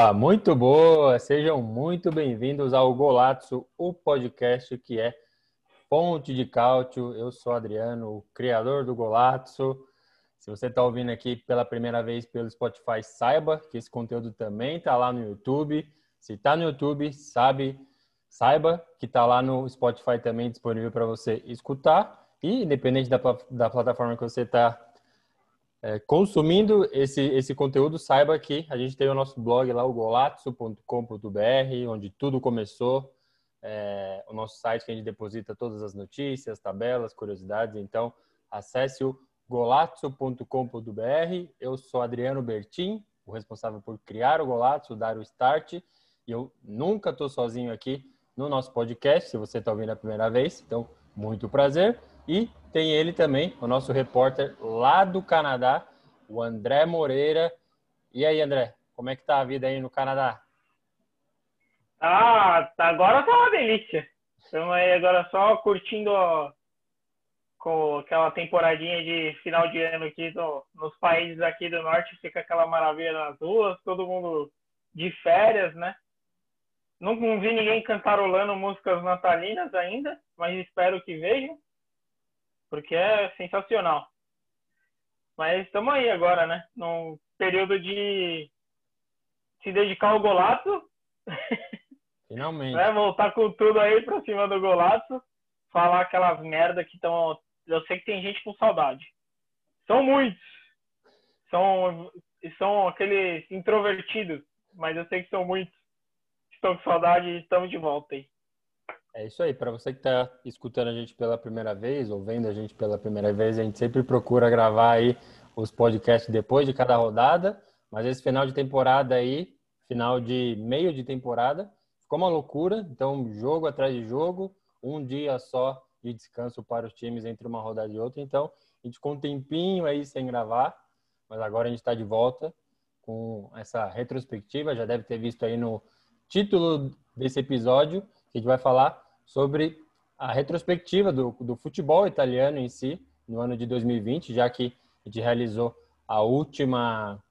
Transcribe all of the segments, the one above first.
Boa, muito boa! Sejam muito bem-vindos ao Golazzo, o podcast que é fonte de cálcio. Eu sou Adriano, o criador do Golazzo. Se você está ouvindo aqui pela primeira vez pelo Spotify, saiba que esse conteúdo também está lá no YouTube. Se está no YouTube, sabe, saiba que está lá no Spotify também disponível para você escutar. E independente da, da plataforma que você está é, consumindo esse, esse conteúdo, saiba que a gente tem o nosso blog lá, o golazzo.com.br, onde tudo começou. É, o nosso site que a gente deposita todas as notícias, tabelas, curiosidades. Então, acesse o golazzo.com.br. Eu sou Adriano Bertin, o responsável por criar o Golazzo, dar o start. E eu nunca estou sozinho aqui no nosso podcast, se você está ouvindo a primeira vez. Então, muito prazer. E tem ele também, o nosso repórter lá do Canadá, o André Moreira. E aí, André, como é que tá a vida aí no Canadá? Ah, agora tá uma delícia. Estamos aí agora só curtindo com aquela temporadinha de final de ano aqui no, nos países aqui do norte, fica aquela maravilha nas ruas, todo mundo de férias, né? Não, não vi ninguém cantarolando músicas natalinas ainda, mas espero que vejam porque é sensacional. Mas estamos aí agora, né? Num período de se dedicar ao golaço. Finalmente. né? Voltar com tudo aí pra cima do golaço. Falar aquelas merda que estão. Eu sei que tem gente com saudade. São muitos. São, são aqueles introvertidos. Mas eu sei que são muitos. Estão com saudade e estamos de volta aí. É isso aí. Para você que está escutando a gente pela primeira vez ou vendo a gente pela primeira vez, a gente sempre procura gravar aí os podcasts depois de cada rodada. Mas esse final de temporada aí, final de meio de temporada, ficou uma loucura. Então, jogo atrás de jogo, um dia só de descanso para os times entre uma rodada e outra. Então, a gente ficou um tempinho aí sem gravar, mas agora a gente está de volta com essa retrospectiva. Já deve ter visto aí no título desse episódio que a gente vai falar sobre a retrospectiva do, do futebol italiano em si, no ano de 2020, já que a gente realizou a última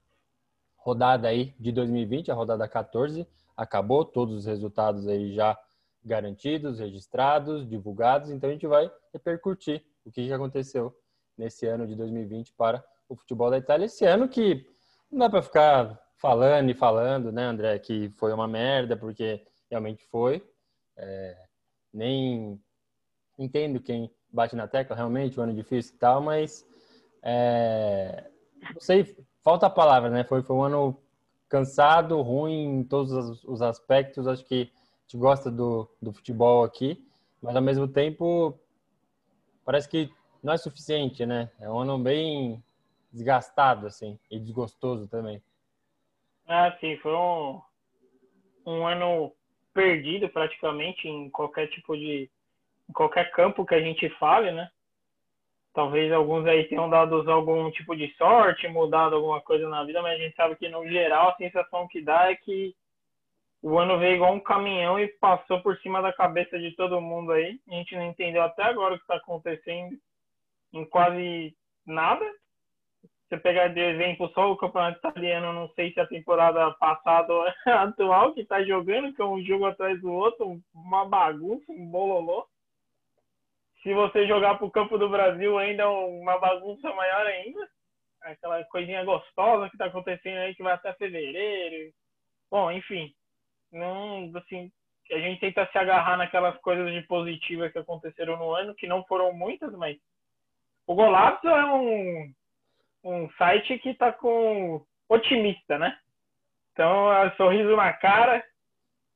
rodada aí de 2020, a rodada 14, acabou, todos os resultados aí já garantidos, registrados, divulgados, então a gente vai repercutir o que aconteceu nesse ano de 2020 para o futebol da Itália. Esse ano que não dá para ficar falando e falando, né, André, que foi uma merda, porque realmente foi, é, nem entendo quem bate na tecla, realmente, um ano difícil e tal, mas é, não sei, falta a palavra, né? Foi, foi um ano cansado, ruim em todos os aspectos. Acho que a gente gosta do, do futebol aqui, mas ao mesmo tempo parece que não é suficiente, né? É um ano bem desgastado, assim, e desgostoso também. Ah, sim, foi um, um ano perdido praticamente em qualquer tipo de em qualquer campo que a gente fale, né? Talvez alguns aí tenham dado algum tipo de sorte, mudado alguma coisa na vida, mas a gente sabe que no geral a sensação que dá é que o ano veio igual um caminhão e passou por cima da cabeça de todo mundo aí. A gente não entendeu até agora o que está acontecendo em quase nada você pegar de exemplo só o campeonato italiano, não sei se a temporada passada ou atual que está jogando, que é um jogo atrás do outro, uma bagunça, um bololô. Se você jogar para o campo do Brasil, ainda é uma bagunça maior ainda. Aquela coisinha gostosa que está acontecendo aí que vai até fevereiro. Bom, enfim, não assim a gente tenta se agarrar naquelas coisas de positivas que aconteceram no ano, que não foram muitas, mas o Golaço é um um site que está com otimista, né? Então, é sorriso na cara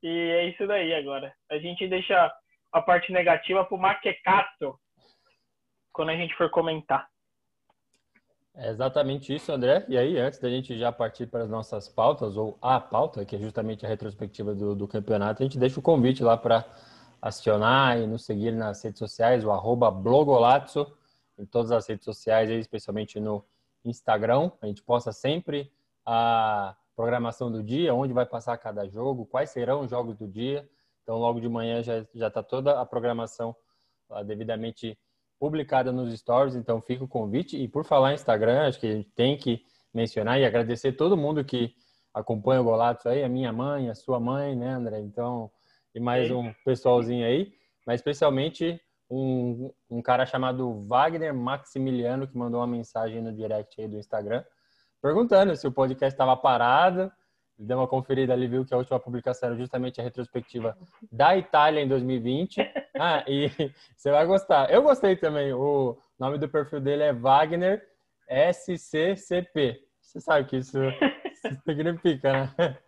e é isso daí agora. A gente deixa a parte negativa pro Maquecato quando a gente for comentar. É exatamente isso, André. E aí, antes da gente já partir para as nossas pautas, ou a pauta, que é justamente a retrospectiva do, do campeonato, a gente deixa o convite lá para acionar e nos seguir nas redes sociais, o arroba blogolazzo, em todas as redes sociais, especialmente no Instagram. A gente posta sempre a programação do dia, onde vai passar cada jogo, quais serão os jogos do dia. Então, logo de manhã já está toda a programação devidamente publicada nos stories, então fica o convite. E por falar em Instagram, acho que a gente tem que mencionar e agradecer todo mundo que acompanha o Golatos aí, a minha mãe, a sua mãe, né, André? Então, e mais um pessoalzinho aí, mas especialmente um, um cara chamado Wagner Maximiliano, que mandou uma mensagem no direct aí do Instagram, perguntando se o podcast estava parado, deu uma conferida ali, viu que a última publicação era justamente a retrospectiva da Itália em 2020. Ah, e você vai gostar. Eu gostei também. O nome do perfil dele é Wagner SCCP. Você sabe que isso, significa, né?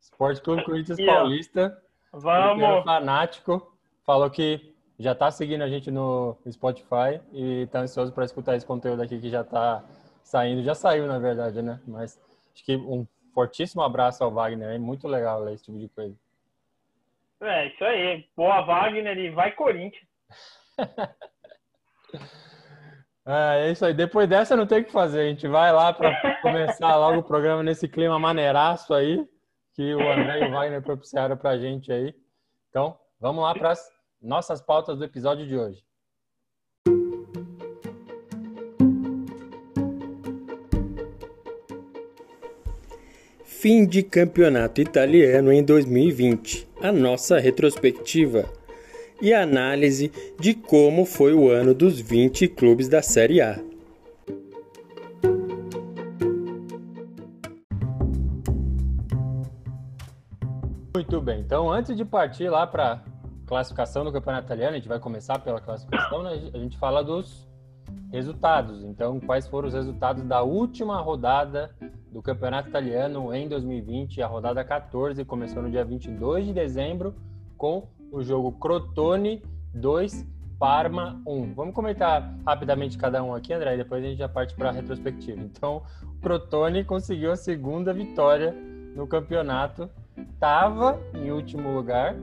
Esporte Clube Corinthians Paulista. Vamos! Fanático. Falou que já está seguindo a gente no Spotify e está ansioso para escutar esse conteúdo aqui que já está saindo. Já saiu, na verdade, né? Mas acho que um fortíssimo abraço ao Wagner, é muito legal ler esse tipo de coisa. É, isso aí. Boa Wagner e vai Corinthians. é, é isso aí. Depois dessa não tem o que fazer. A gente vai lá para começar logo o programa nesse clima maneiraço aí que o André e o Wagner propiciaram para a gente aí. Então, vamos lá para as nossas pautas do episódio de hoje. Fim de campeonato italiano em 2020. A nossa retrospectiva e análise de como foi o ano dos 20 clubes da Série A. Muito bem, então antes de partir lá para classificação do campeonato italiano, a gente vai começar pela classificação, né? a gente fala dos resultados. Então, quais foram os resultados da última rodada do Campeonato Italiano em 2020, a rodada 14, começou no dia 22 de dezembro com o jogo Crotone 2, Parma 1. Vamos comentar rapidamente cada um aqui, André, e depois a gente já parte para a retrospectiva. Então, o Crotone conseguiu a segunda vitória no campeonato, estava em último lugar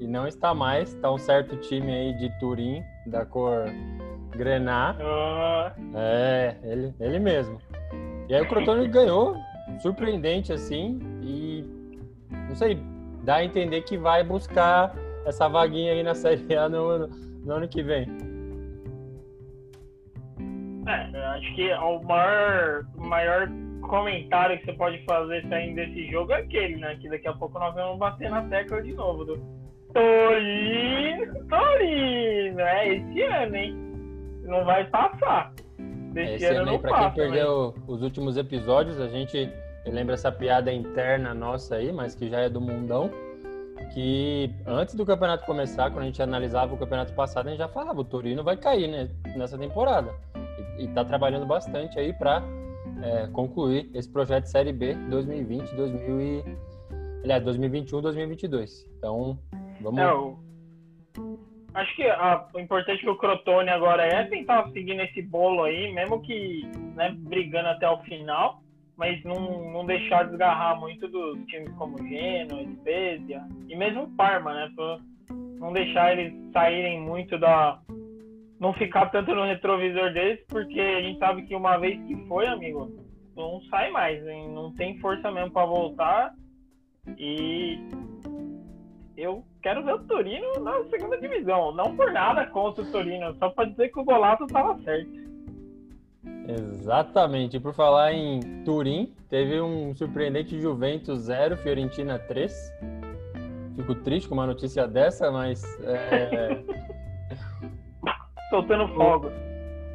e não está mais. Está um certo time aí de Turim, da cor Grená. Uh. É, ele, ele mesmo. E aí o Crotone ganhou, surpreendente assim, e não sei, dá a entender que vai buscar essa vaguinha aí na Série A no, no ano que vem. É, acho que o maior, o maior comentário que você pode fazer saindo desse jogo é aquele, né? Que daqui a pouco nós vamos bater na tecla de novo do Torino, Torino, é esse ano, hein? Não vai passar. Desse Esse ano, aí, pra quem perdeu mas... os últimos episódios, a gente lembra essa piada interna nossa aí, mas que já é do mundão, que antes do campeonato começar, quando a gente analisava o campeonato passado, a gente já falava, o Torino vai cair né, nessa temporada. E, e tá trabalhando bastante aí para é, concluir esse projeto de Série B 2020, 2000 e, aliás, 2021, 2022. Então, vamos... É, o Acho que a, o importante que o Crotone agora é tentar seguir nesse bolo aí, mesmo que né, brigando até o final, mas não, não deixar desgarrar muito dos times como Genoa, Spezia e mesmo Parma, né? Não deixar eles saírem muito da. Não ficar tanto no retrovisor deles, porque a gente sabe que uma vez que foi, amigo, não sai mais, hein? não tem força mesmo para voltar. E eu quero ver o Torino na segunda divisão. Não por nada contra o Torino, só para dizer que o Golato estava certo. Exatamente. E por falar em Turim, teve um surpreendente Juventus 0, Fiorentina 3. Fico triste com uma notícia dessa, mas. É... Soltando fogo.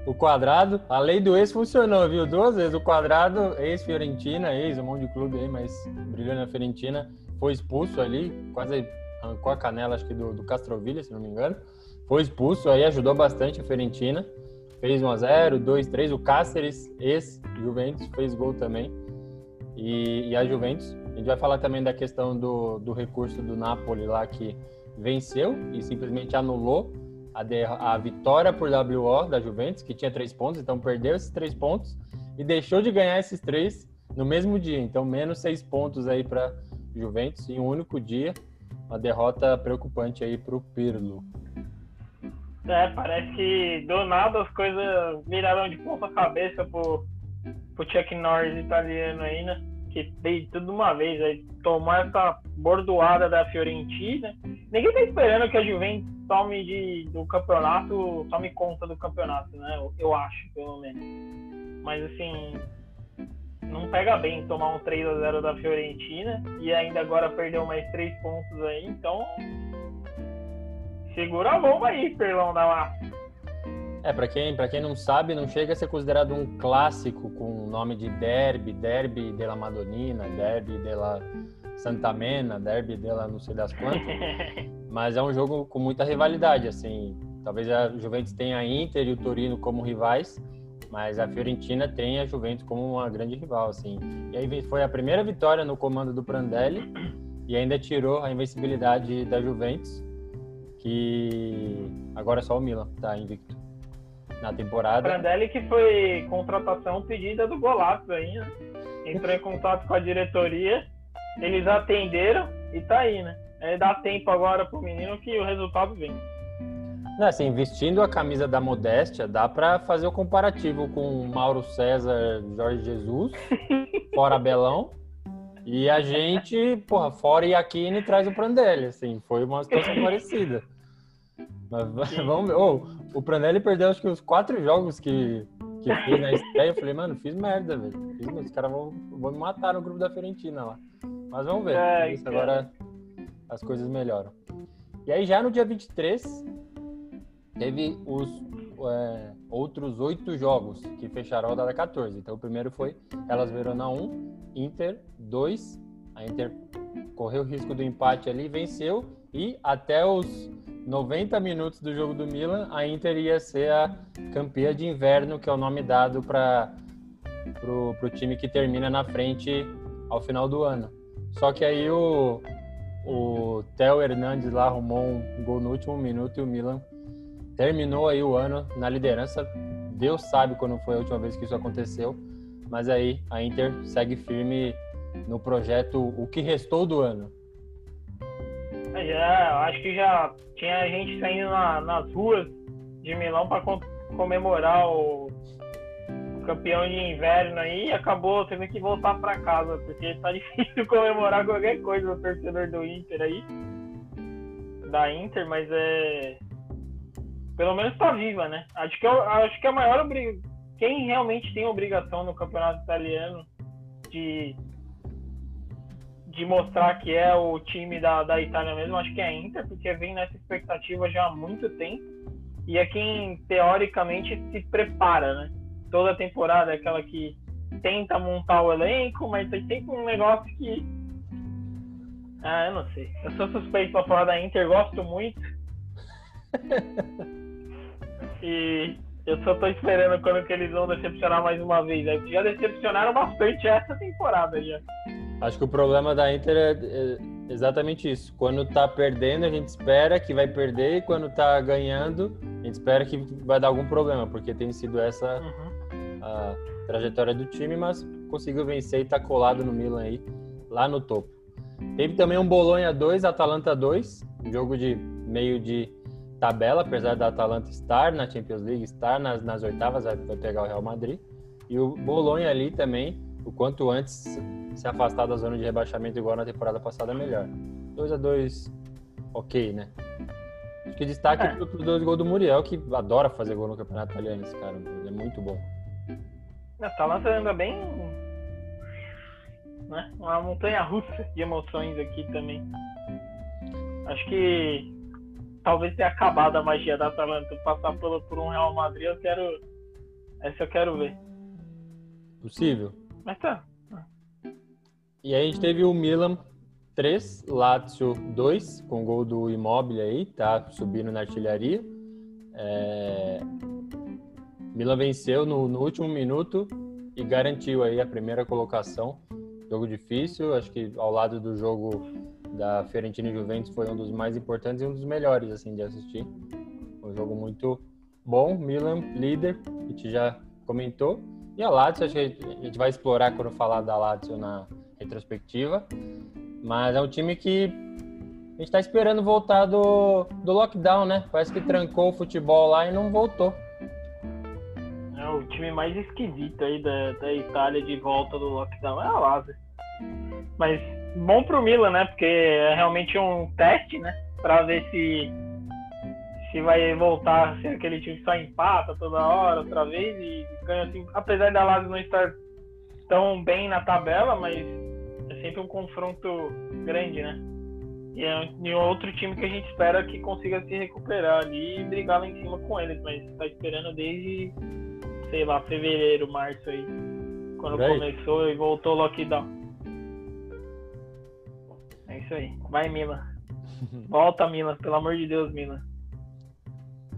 O, quadrado, a lei do ex funcionou, viu? Duas vezes. O quadrado, ex-Fiorentina, ex, um monte de clube aí, mas brilhando na Fiorentina, foi expulso ali, quase arrancou a canela, acho que do, do Castrovilha, se não me engano. Foi expulso, aí ajudou bastante a Fiorentina. Fez 1x0, 2x3. O Cáceres, ex-Juventus, fez gol também. E, e, a Juventus, a gente vai falar também da questão do, do recurso do Napoli lá, que venceu e simplesmente anulou a, de, a vitória por WO da Juventus, que tinha três pontos, então perdeu esses três pontos e deixou de ganhar esses três no mesmo dia. Então, menos seis pontos aí para Juventus em um único dia. Uma derrota preocupante aí para o Pirlo. É, parece que do nada as coisas viraram de ponta cabeça pro, pro Chuck Norris italiano aí, né? Que fez tudo uma vez, aí tomar essa bordoada da Fiorentina. Ninguém tá esperando que a Juventus tome de, do campeonato, tome conta do campeonato, né? Eu, eu acho, pelo menos. Mas assim, não pega bem tomar um 3 a 0 da Fiorentina e ainda agora perdeu mais 3 pontos aí, então segura a bomba aí, Perlão da Massa. É, para quem, pra quem não sabe, não chega a ser considerado um clássico com o nome de Derby, Derby della Madonnina, Derby della Santa Mena, Derby della não sei das quantas. mas é um jogo com muita rivalidade, assim. Talvez a Juventus tenha a Inter e o Torino como rivais, mas a Fiorentina tem a Juventus como uma grande rival, assim. E aí foi a primeira vitória no comando do Prandelli e ainda tirou a invencibilidade da Juventus, que agora é só o Milan tá invicto na temporada. Prandelli que foi contratação pedida do Golato aí, né? Entrou em contato com a diretoria, eles atenderam e tá aí, né? É, dá tempo agora pro menino que o resultado vem. Não, assim, vestindo a camisa da modéstia, dá para fazer o comparativo com Mauro César, Jorge Jesus, fora Belão. E a gente, porra, fora Iaquine traz o Prandelli, assim, foi uma situação parecida. Mas vamos ver. Oh, o Prandelli perdeu acho que os quatro jogos que, que fez na estreia. Eu falei, mano, fiz merda, velho. Os caras vão, vão me matar no grupo da Fiorentina lá. Mas vamos ver. É, isso agora as coisas melhoram. E aí já no dia 23, teve os é, outros oito jogos que fecharam a rodada 14. Então o primeiro foi Elas Verona 1, Inter 2. A Inter correu o risco do empate ali, venceu e até os 90 minutos do jogo do Milan, a Inter ia ser a campeã de inverno, que é o nome dado para o time que termina na frente ao final do ano. Só que aí o, o Theo Hernandes lá arrumou um gol no último minuto e o Milan terminou aí o ano na liderança. Deus sabe quando foi a última vez que isso aconteceu, mas aí a Inter segue firme no projeto O que restou do ano. É, já, acho que já tinha gente saindo na, nas ruas de Milão para comemorar o, campeão de inverno aí e acabou tendo que voltar para casa, porque tá difícil comemorar qualquer coisa o torcedor do Inter aí. Da Inter, mas é pelo menos está viva, né? Acho que, é, acho que é a maior quem realmente tem obrigação no campeonato italiano de de mostrar que é o time da, da Itália mesmo, acho que é a Inter, porque vem nessa expectativa já há muito tempo e é quem teoricamente se prepara, né? Toda temporada é aquela que tenta montar o elenco, mas tem sempre um negócio que ah, eu não sei. Eu sou suspeito para falar da Inter, gosto muito. E eu só tô esperando quando que eles vão decepcionar mais uma vez. Né? Já decepcionaram bastante essa temporada já. Acho que o problema da Inter é, é exatamente isso. Quando tá perdendo, a gente espera que vai perder, e quando tá ganhando, a gente espera que vai dar algum problema, porque tem sido essa uhum. a trajetória do time, mas conseguiu vencer e tá colado no Milan aí, lá no topo. Teve também um Bolonha 2, Atalanta 2, um jogo de meio de tabela, apesar da Atalanta estar na Champions League, estar nas, nas oitavas, vai pegar o Real Madrid. E o Bolonha ali também, o quanto antes se afastar da zona de rebaixamento igual na temporada passada, melhor. 2 a 2 ok, né? Acho que destaque é. para os dois gols do Muriel, que adora fazer gol no campeonato italiano, esse cara. Ele é muito bom. A Atalanta anda bem. Né? Uma montanha russa de emoções aqui também. Acho que talvez tenha acabado a magia da Atalanta. Passar por, por um Real Madrid, eu quero. Essa eu quero ver. Possível. Mas tá. E aí a gente teve o Milan 3, Lazio 2, com gol do Immobile aí, tá subindo na artilharia. É... Milan venceu no, no último minuto e garantiu aí a primeira colocação. Jogo difícil, acho que ao lado do jogo da Fiorentina e Juventus foi um dos mais importantes e um dos melhores assim de assistir. Um jogo muito bom, Milan líder, a gente já comentou. E a Lazio, acho que a gente vai explorar quando falar da Lazio na retrospectiva. Mas é um time que a gente está esperando voltar do, do lockdown, né? Parece que trancou o futebol lá e não voltou. É o time mais esquisito aí da, da Itália de volta do lockdown é a Lazio. Mas bom pro Milan, né? Porque é realmente um teste, né? Para ver se se vai voltar a ser aquele time que só empata toda hora, outra vez, e ganha assim, apesar da Lazio não estar tão bem na tabela, mas é sempre um confronto grande, né? E é um outro time que a gente espera que consiga se recuperar ali e brigar lá em cima com eles, mas está esperando desde, sei lá, fevereiro, março aí, quando começou e voltou o lockdown. Isso aí. Vai, Milan. Volta, Milan. Pelo amor de Deus, Milan.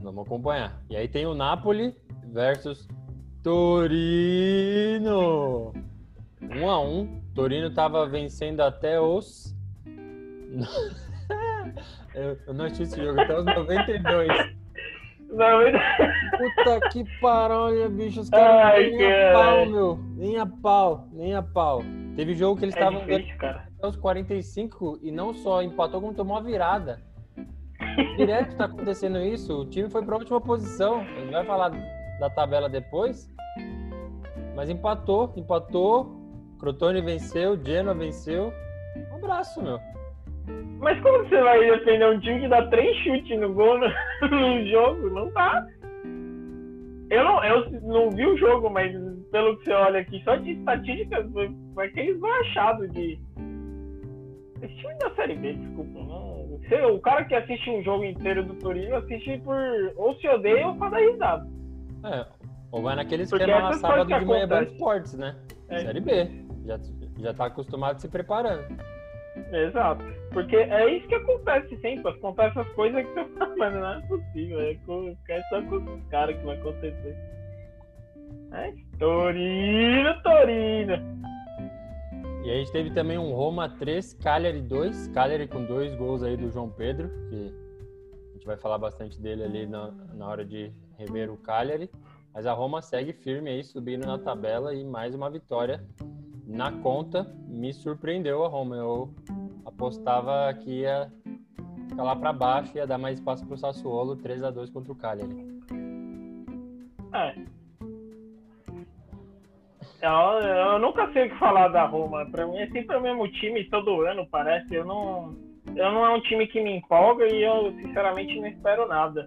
Vamos acompanhar. E aí tem o Napoli versus Torino. Um a um. Torino estava vencendo até os. eu, não assisti esse jogo até os 92. 90... Puta que parolha, bicho. Os caras nem a pau, meu. Nem a pau, nem a pau. Teve jogo que eles estavam é até os 45 e não só empatou, como tomou a virada. Direto tá acontecendo isso. O time foi para a última posição. A gente vai falar da tabela depois. Mas empatou, empatou. Crotone venceu, Genoa venceu. Um abraço, meu. Mas como você vai defender um time que dá três chutes no gol no, no jogo? Não tá. Eu não, eu não vi o jogo, mas pelo que você olha aqui, só de estatísticas, foi, foi aquele esbaixado de. Esse time da Série B, desculpa, não o cara que assiste um jogo inteiro do Torino assiste por ou se odeia ou pra dar risada. É, ou vai naquele esquema na sábado de manhã Band Esportes, né? É. Série B. Já, já tá acostumado se preparando. Exato. Porque é isso que acontece sempre. Acontece as coisas que você fala, mas não é possível. É, com, é só com os caras que vai acontecer. É, Torino, Torino. E a gente teve também um Roma 3, Cagliari 2. Cagliari com dois gols aí do João Pedro, que a gente vai falar bastante dele ali na, na hora de rever o Cagliari. Mas a Roma segue firme aí, subindo na tabela e mais uma vitória na conta. Me surpreendeu a Roma. Eu apostava que ia ficar lá para baixo, ia dar mais espaço para o Sassuolo, 3 a 2 contra o Cagliari. É, eu, eu nunca sei o que falar da Roma. Pra mim é sempre o mesmo time todo ano, parece. Eu não, eu não é um time que me empolga e eu, sinceramente, não espero nada.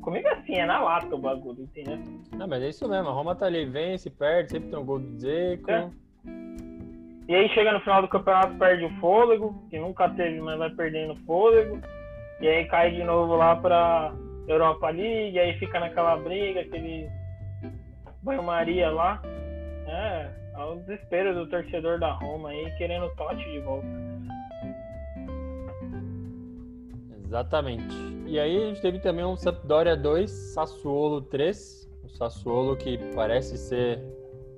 Comigo é assim, é na lata o bagulho, entendeu? Não, mas é isso mesmo. A Roma tá ali, vence, perde, sempre tem um gol do Zeco. É. E aí chega no final do campeonato, perde o fôlego, que nunca teve, mas vai perdendo o fôlego. E aí cai de novo lá pra Europa League, e aí fica naquela briga, aquele banho-maria lá. É, é o desespero do torcedor da Roma aí querendo o Totti de volta. Exatamente. E aí a gente teve também um Sampdoria 2, Sassuolo 3. O Sassuolo que parece ser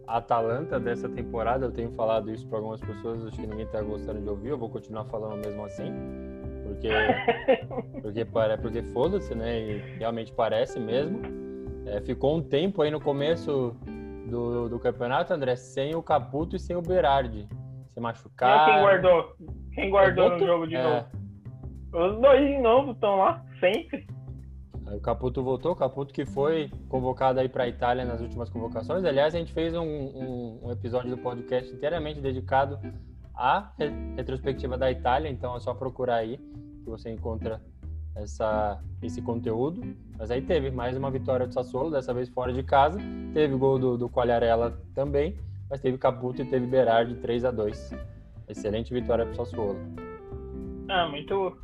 a Atalanta dessa temporada. Eu tenho falado isso para algumas pessoas, acho que ninguém está gostando de ouvir. Eu vou continuar falando mesmo assim. Porque, porque, porque foda-se, né? E realmente parece mesmo. É, ficou um tempo aí no começo do, do campeonato, André, sem o Caputo e sem o Berardi. Se machucar. Quem guardou? Quem guardou no jogo de é. novo? Os dois de novo estão lá, sempre. Aí o Caputo voltou, o Caputo que foi convocado aí para a Itália nas últimas convocações. Aliás, a gente fez um, um, um, episódio do podcast inteiramente dedicado à retrospectiva da Itália, então é só procurar aí que você encontra essa, esse conteúdo. Mas aí teve mais uma vitória do Sassuolo, dessa vez fora de casa. Teve gol do, do também, mas teve Caputo e teve Berardi 3 a 2 Excelente vitória para o Sassuolo. Ah, muito.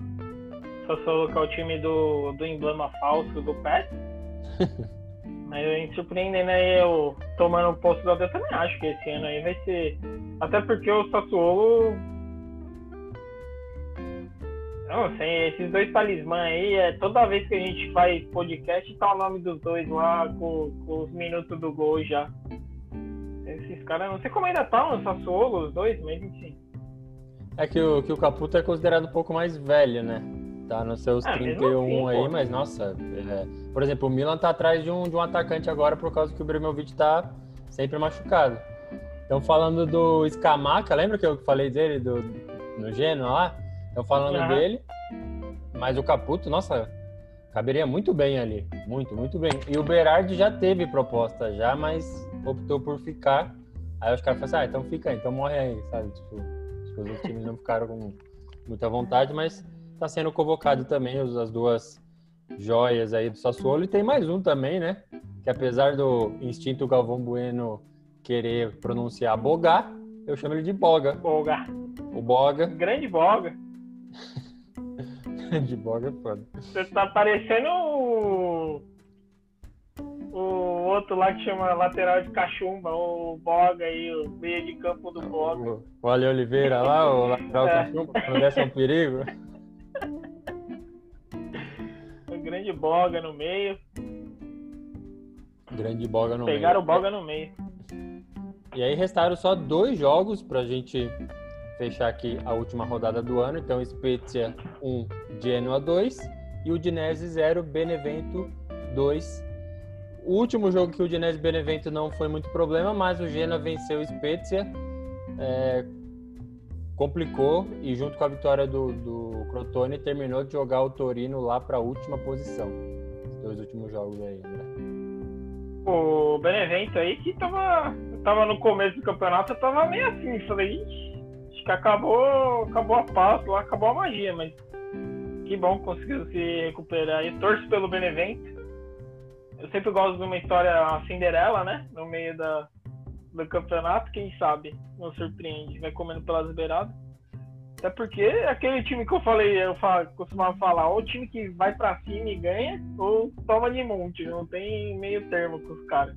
Sassuolo que é o time do, do emblema falso do PES. Mas a gente surpreende, né? Eu tomando o posto do eu também acho que esse ano aí vai ser. Até porque o Sassuolo não, sei, esses dois talismãs aí, é, toda vez que a gente faz podcast, tá o nome dos dois lá com, com os minutos do gol já. Esses caras, não sei como ainda tá no Sassuolo, os dois, mas enfim. É que o, que o Caputo é considerado um pouco mais velho, né? Tá nos seus ah, 31 assim, aí, pô. mas nossa. É... Por exemplo, o Milan tá atrás de um, de um atacante agora por causa que o Bremovic tá sempre machucado. Então, falando do Scamaca, lembra que eu falei dele do, no Genoa lá? Então, falando dele, mas o Caputo, nossa, caberia muito bem ali. Muito, muito bem. E o Berardi já teve proposta já, mas optou por ficar. Aí os caras falaram assim, ah, então fica aí, então morre aí, sabe? Tipo, os outros times não ficaram com muita vontade, mas tá sendo convocado também as duas joias aí do Sassuolo. E tem mais um também, né? Que apesar do instinto Galvão Bueno querer pronunciar Bogá, eu chamo ele de Boga. Boga. O Boga. Grande Boga. Boga é foda. Você tá parecendo o... o outro lá que chama lateral de cachumba, o Boga aí, o meio de campo do Boga. O Ale Oliveira lá, o lateral é. cachumba, não desse um perigo. O grande Boga no meio. Grande Boga no Pegaram meio. Pegaram o Boga no meio. E aí restaram só dois jogos para a gente fechar aqui a última rodada do ano. Então, Spezia 1, Genoa 2 e o Udinese 0, Benevento 2. O último jogo que o Udinese Benevento não foi muito problema, mas o Genoa venceu o Spezia, é, complicou e junto com a vitória do, do Crotone terminou de jogar o Torino lá para a última posição. Os dois últimos jogos aí, André. O Benevento aí que tava tava no começo do campeonato, eu tava meio assim, falei, que acabou, acabou a paz lá, acabou a magia, mas que bom que conseguiu se recuperar e torço pelo Benevento. Eu sempre gosto de uma história Cinderela, né? No meio da, do campeonato, quem sabe não surpreende, vai comendo pelas beiradas. Até porque é aquele time que eu falei, eu falo, costumava falar, ou o time que vai para cima e ganha, ou toma de monte, não tem meio termo com os caras.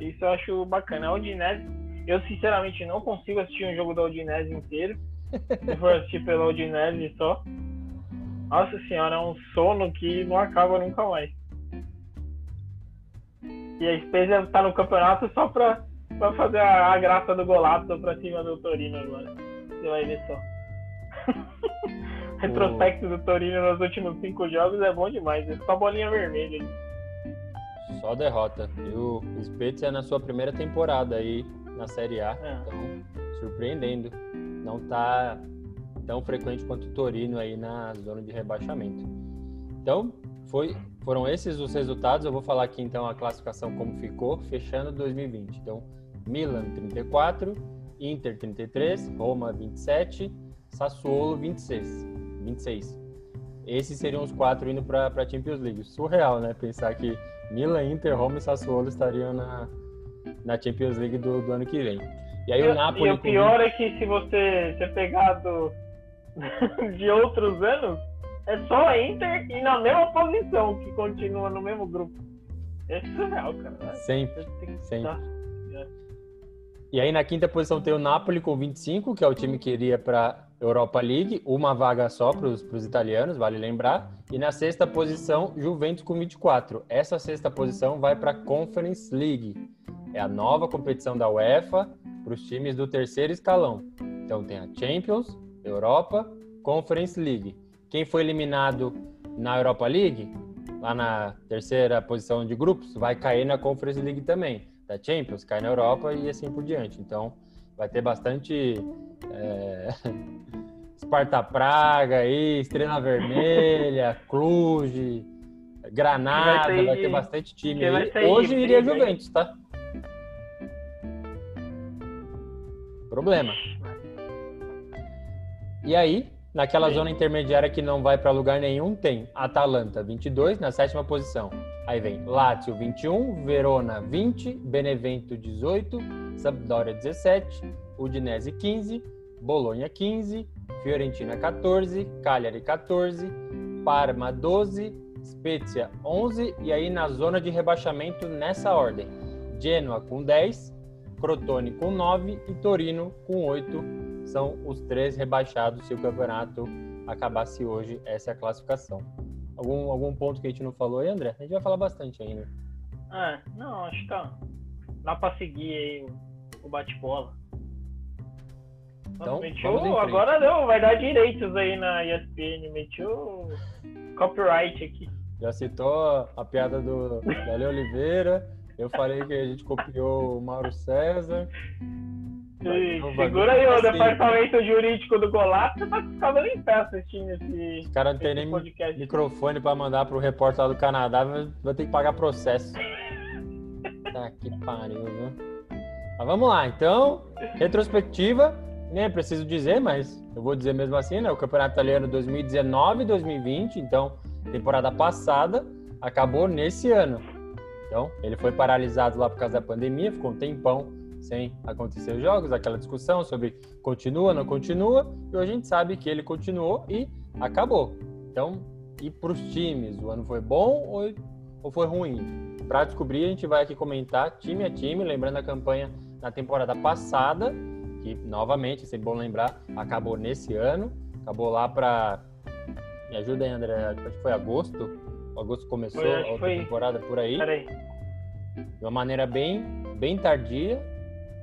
Isso eu acho bacana. A Udinese, eu sinceramente não consigo assistir um jogo da Udinese inteiro. Se for assistir pela Udinese só. Nossa senhora, é um sono que não acaba nunca mais. E a Spezia tá no campeonato só pra, pra fazer a, a graça do golaço pra cima do Torino agora. Você vai ver só. Retrospecto do Torino nos últimos cinco jogos é bom demais. É só bolinha vermelha. Só derrota. E o Spezia na sua primeira temporada aí na Série A. É. Então, surpreendendo. Não tá tão frequente quanto o Torino aí na zona de rebaixamento. Então, foi, foram esses os resultados. Eu vou falar aqui então a classificação como ficou, fechando 2020. Então, Milan 34, Inter 33, Roma 27, Sassuolo 26. 26. Esses seriam os quatro indo para a Champions League. Surreal, né? Pensar que Milan, Inter, Roma e Sassuolo estariam na, na Champions League do, do ano que vem. E aí e, o Napoli. E o pior é que se você ser pegado de outros anos, é só a Inter e na mesma posição que continua no mesmo grupo. É surreal, cara. Sempre. Sempre. E aí na quinta posição tem o Napoli com 25, que é o time que iria para Europa League, uma vaga só para os italianos, vale lembrar. E na sexta posição, Juventus com 24. Essa sexta posição vai para a Conference League. É a nova competição da UEFA para os times do terceiro escalão. Então tem a Champions, Europa, Conference League. Quem foi eliminado na Europa League, lá na terceira posição de grupos, vai cair na Conference League também. Da Champions, cai na Europa e assim por diante. Então vai ter bastante é... Esparta Praga, aí, Estrela Vermelha, Cluj, Granada, vai, vai, ter bastante time aí. Hoje iria Juventus, tá? Problema. E aí, naquela Sim. zona intermediária que não vai para lugar nenhum, tem Atalanta 22 na sétima posição. Aí vem Lazio 21, Verona 20, Benevento 18, Sampdoria 17, Udinese 15, Bolonha 15, Fiorentina 14, Cagliari 14, Parma 12, Spezia 11 e aí na zona de rebaixamento nessa ordem. Genoa com 10, Crotone com 9 e Torino com 8 são os três rebaixados se o campeonato acabasse hoje. Essa é a classificação. Algum, algum ponto que a gente não falou aí, André? A gente vai falar bastante ainda. É, não, acho que tá. Dá pra seguir aí o, o bate-bola. Então, metiu, agora deu, vai dar direitos aí na ESPN, metiu copyright aqui. Já citou a piada do Dali Oliveira, Eu falei que a gente copiou o Mauro César. Segura aí o departamento jurídico do Golato, tá ficando em pé assistindo esse. Os caras não tem nem podcast. microfone pra mandar pro repórter lá do Canadá, vai ter que pagar processo. tá que pariu, viu? Mas vamos lá, então, retrospectiva, nem é preciso dizer, mas eu vou dizer mesmo assim, né? O Campeonato Italiano 2019-2020, então, temporada passada, acabou nesse ano. Então, ele foi paralisado lá por causa da pandemia, ficou um tempão sem acontecer os jogos, aquela discussão sobre continua, não continua, e hoje a gente sabe que ele continuou e acabou. Então, e para os times, o ano foi bom ou, ou foi ruim? Para descobrir, a gente vai aqui comentar time a time, lembrando a campanha na temporada passada, que novamente, é sempre bom lembrar, acabou nesse ano, acabou lá para. Me ajuda aí, André, acho que foi agosto. Agosto começou foi, a outra foi... temporada por aí. Peraí. De uma maneira bem, bem tardia.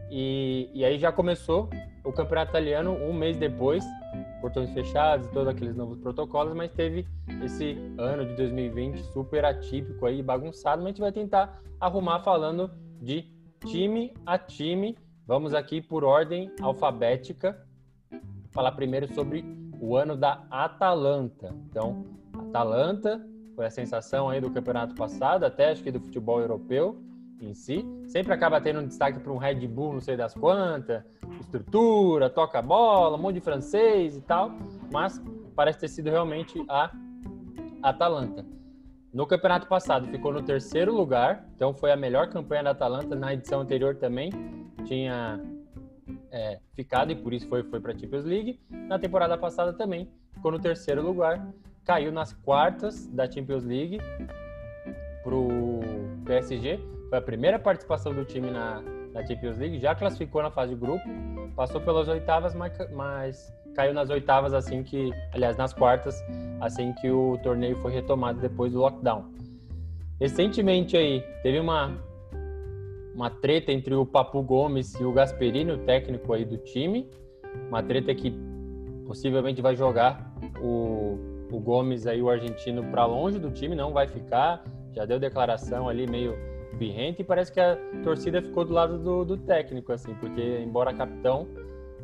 E, e aí já começou o campeonato italiano um mês depois, portões fechados todos aqueles novos protocolos, mas teve esse ano de 2020 super atípico aí, bagunçado, mas a gente vai tentar arrumar falando de time a time. Vamos aqui por ordem alfabética falar primeiro sobre o ano da Atalanta. Então, Atalanta foi a sensação aí do campeonato passado, até acho que do futebol europeu em si. Sempre acaba tendo um destaque para um Red Bull, não sei das quantas, estrutura, toca bola, um monte de francês e tal, mas parece ter sido realmente a Atalanta. No campeonato passado ficou no terceiro lugar, então foi a melhor campanha da Atalanta. Na edição anterior também tinha é, ficado e por isso foi, foi para a Champions League. Na temporada passada também ficou no terceiro lugar, caiu nas quartas da Champions League para o PSG foi a primeira participação do time na, na Champions League, já classificou na fase de grupo, passou pelas oitavas, mas, mas caiu nas oitavas assim que, aliás, nas quartas, assim que o torneio foi retomado depois do lockdown. Recentemente aí teve uma uma treta entre o Papu Gomes e o Gasperini, o técnico aí do time, uma treta que possivelmente vai jogar o, o Gomes aí o argentino para longe do time, não vai ficar, já deu declaração ali meio birrento e parece que a torcida ficou do lado do, do técnico, assim, porque embora capitão,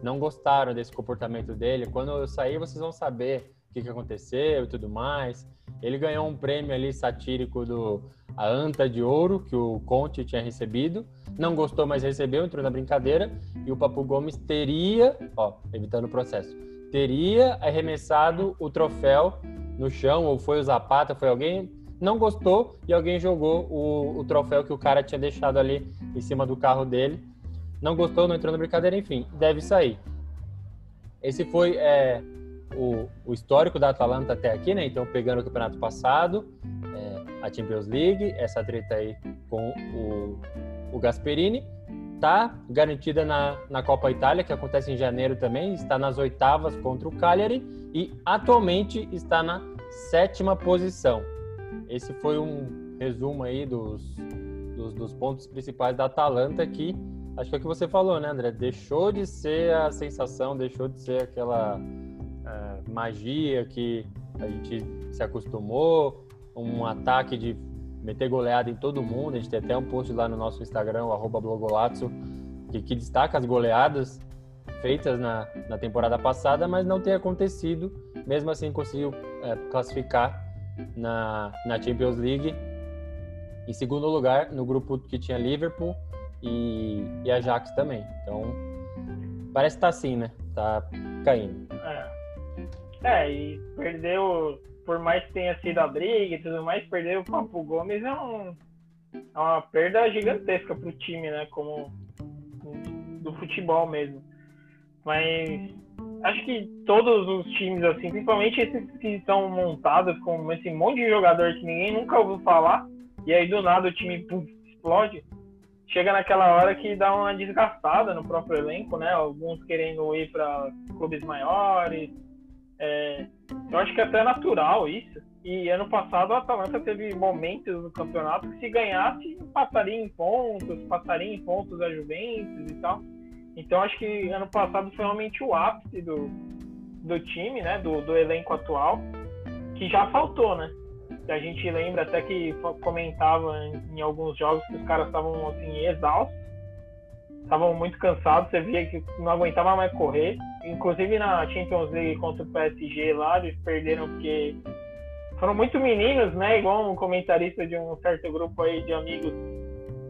não gostaram desse comportamento dele. Quando eu sair, vocês vão saber o que, que aconteceu e tudo mais. Ele ganhou um prêmio ali satírico do a Anta de Ouro, que o Conte tinha recebido. Não gostou, mas recebeu, entrou na brincadeira. E o Papu Gomes teria, ó, evitando o processo, teria arremessado o troféu no chão, ou foi o Zapata, foi alguém, não gostou e alguém jogou o, o, troféu que o cara tinha deixado ali em cima do carro dele. Não gostou, não entrou na brincadeira, enfim, deve sair. Esse foi é, o, o, histórico da Atalanta até aqui, né? Então, pegando o campeonato passado, é, a Champions League, essa treta aí com o, o Gasperini. Tá garantida na, na Copa Itália, que acontece em janeiro também, está nas oitavas contra o Cagliari e atualmente está na sétima posição. Esse foi um resumo aí dos, dos, dos, pontos principais da Atalanta que acho que é o que você falou, né, André? Deixou de ser a sensação, deixou de ser aquela uh, magia que a gente se acostumou, um ataque de meter goleada em todo mundo. A gente tem até um post lá no nosso Instagram, o blogolazzo, que, que destaca as goleadas feitas na, na temporada passada, mas não tem acontecido. Mesmo assim, conseguiu é, classificar na, na Champions League. Em segundo lugar, no grupo que tinha Liverpool e, e Ajax também. Então, parece que tá assim, né? Tá caindo. É. é, e perdeu, por mais que tenha sido a briga e tudo mais, perder o Papo Gomes é, um, é uma perda gigantesca pro time, né? Como do futebol mesmo. Mas acho que todos os times, assim, principalmente esses que são montados com esse monte de jogador que ninguém nunca ouviu falar, e aí do nada o time puf, explode, chega naquela hora que dá uma desgastada no próprio elenco, né? Alguns querendo ir para clubes maiores. É, eu acho que é até natural isso. E ano passado o Atalanta teve momentos no campeonato que se ganhasse, passaria em pontos, passaria em pontos a Juventus e tal. Então acho que ano passado foi realmente o ápice do, do time, né? Do, do elenco atual, que já faltou, né? a gente lembra até que comentava em, alguns jogos que os caras estavam assim exaustos, estavam muito cansados, você via que não aguentava mais correr. Inclusive na Champions League contra o PSG lá, eles perderam porque foram muito meninos, né? Igual um comentarista de um certo grupo aí de amigos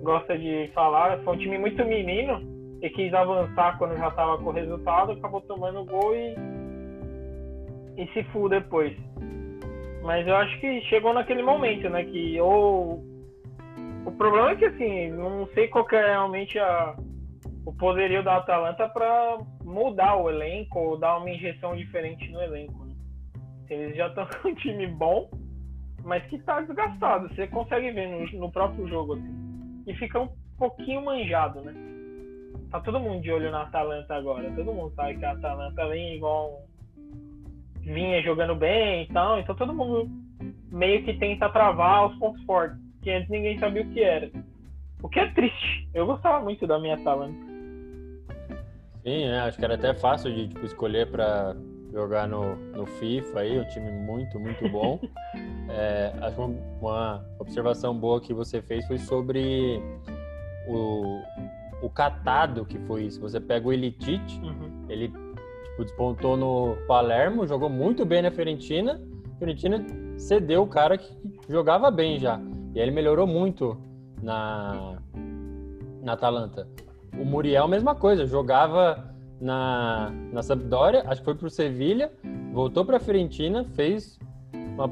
gosta de falar. Foi um time muito menino e quis avançar quando já estava com o resultado, acabou tomando gol e, e se full depois. Mas eu acho que chegou naquele momento, né? Que ou. O problema é que assim, não sei qual é realmente a, o poderio da Atalanta para mudar o elenco ou dar uma injeção diferente no elenco. Né? Eles já estão com um time bom, mas que está desgastado. Você consegue ver no, no, próprio jogo assim. E fica um pouquinho manjado, né? Tá todo mundo de olho na Atalanta agora. Todo mundo sabe que a Atalanta vem igual vinha jogando bem e tal, então todo mundo meio que tenta travar os pontos fortes, que antes ninguém sabia o que era. O que é triste. Eu gostava muito da minha Atalanta. Sim, é, acho que era até fácil de tipo, escolher para jogar no, no FIFA aí, um time muito, muito bom. é, acho que uma observação boa que você fez foi sobre o, o catado que foi isso. Você pega o Elitite, uhum. ele Tipo, despontou no Palermo, jogou muito bem na Fiorentina. A Fiorentina cedeu o cara que jogava bem já. E aí ele melhorou muito na, na Atalanta. O Muriel, mesma coisa, jogava na, na Sampdoria, acho que foi para o Sevilha, voltou para a Fiorentina, fez uma,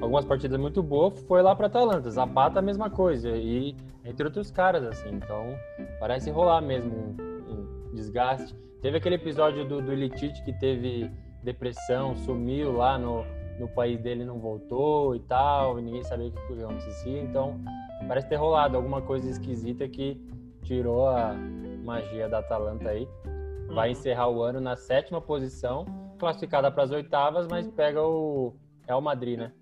algumas partidas muito boas, foi lá para Atalanta. Zapata, a mesma coisa, e entre outros caras, assim. Então, parece rolar mesmo um, um desgaste. Teve aquele episódio do, do Ilitite que teve depressão, sumiu lá no, no país dele, não voltou e tal, e ninguém sabia o que acontecia. Então, parece ter rolado alguma coisa esquisita que tirou a magia da Atalanta aí. Vai uhum. encerrar o ano na sétima posição, classificada para as oitavas, mas pega o Real Madrid, né?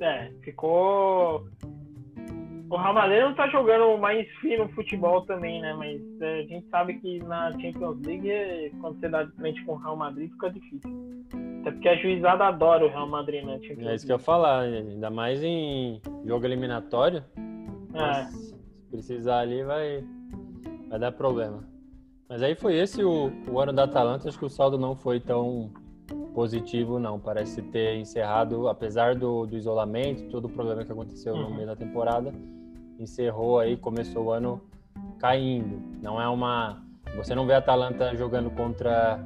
É, ficou o Real Madrid não tá jogando mais fino futebol também, né? Mas é, a gente sabe que na Champions League, quando você dá de frente com o Real Madrid, fica difícil. Até porque a juizada adora o Real Madrid, né? Champions é isso que eu ia falar, ainda mais em jogo eliminatório. É. Se precisar ali, vai, vai dar problema. Mas aí foi esse o, o ano da Atalanta, acho que o saldo não foi tão positivo, não. Parece ter encerrado, apesar do, do isolamento, todo o problema que aconteceu no uhum. meio da temporada, encerrou aí, começou o ano caindo. Não é uma. Você não vê a Atalanta jogando contra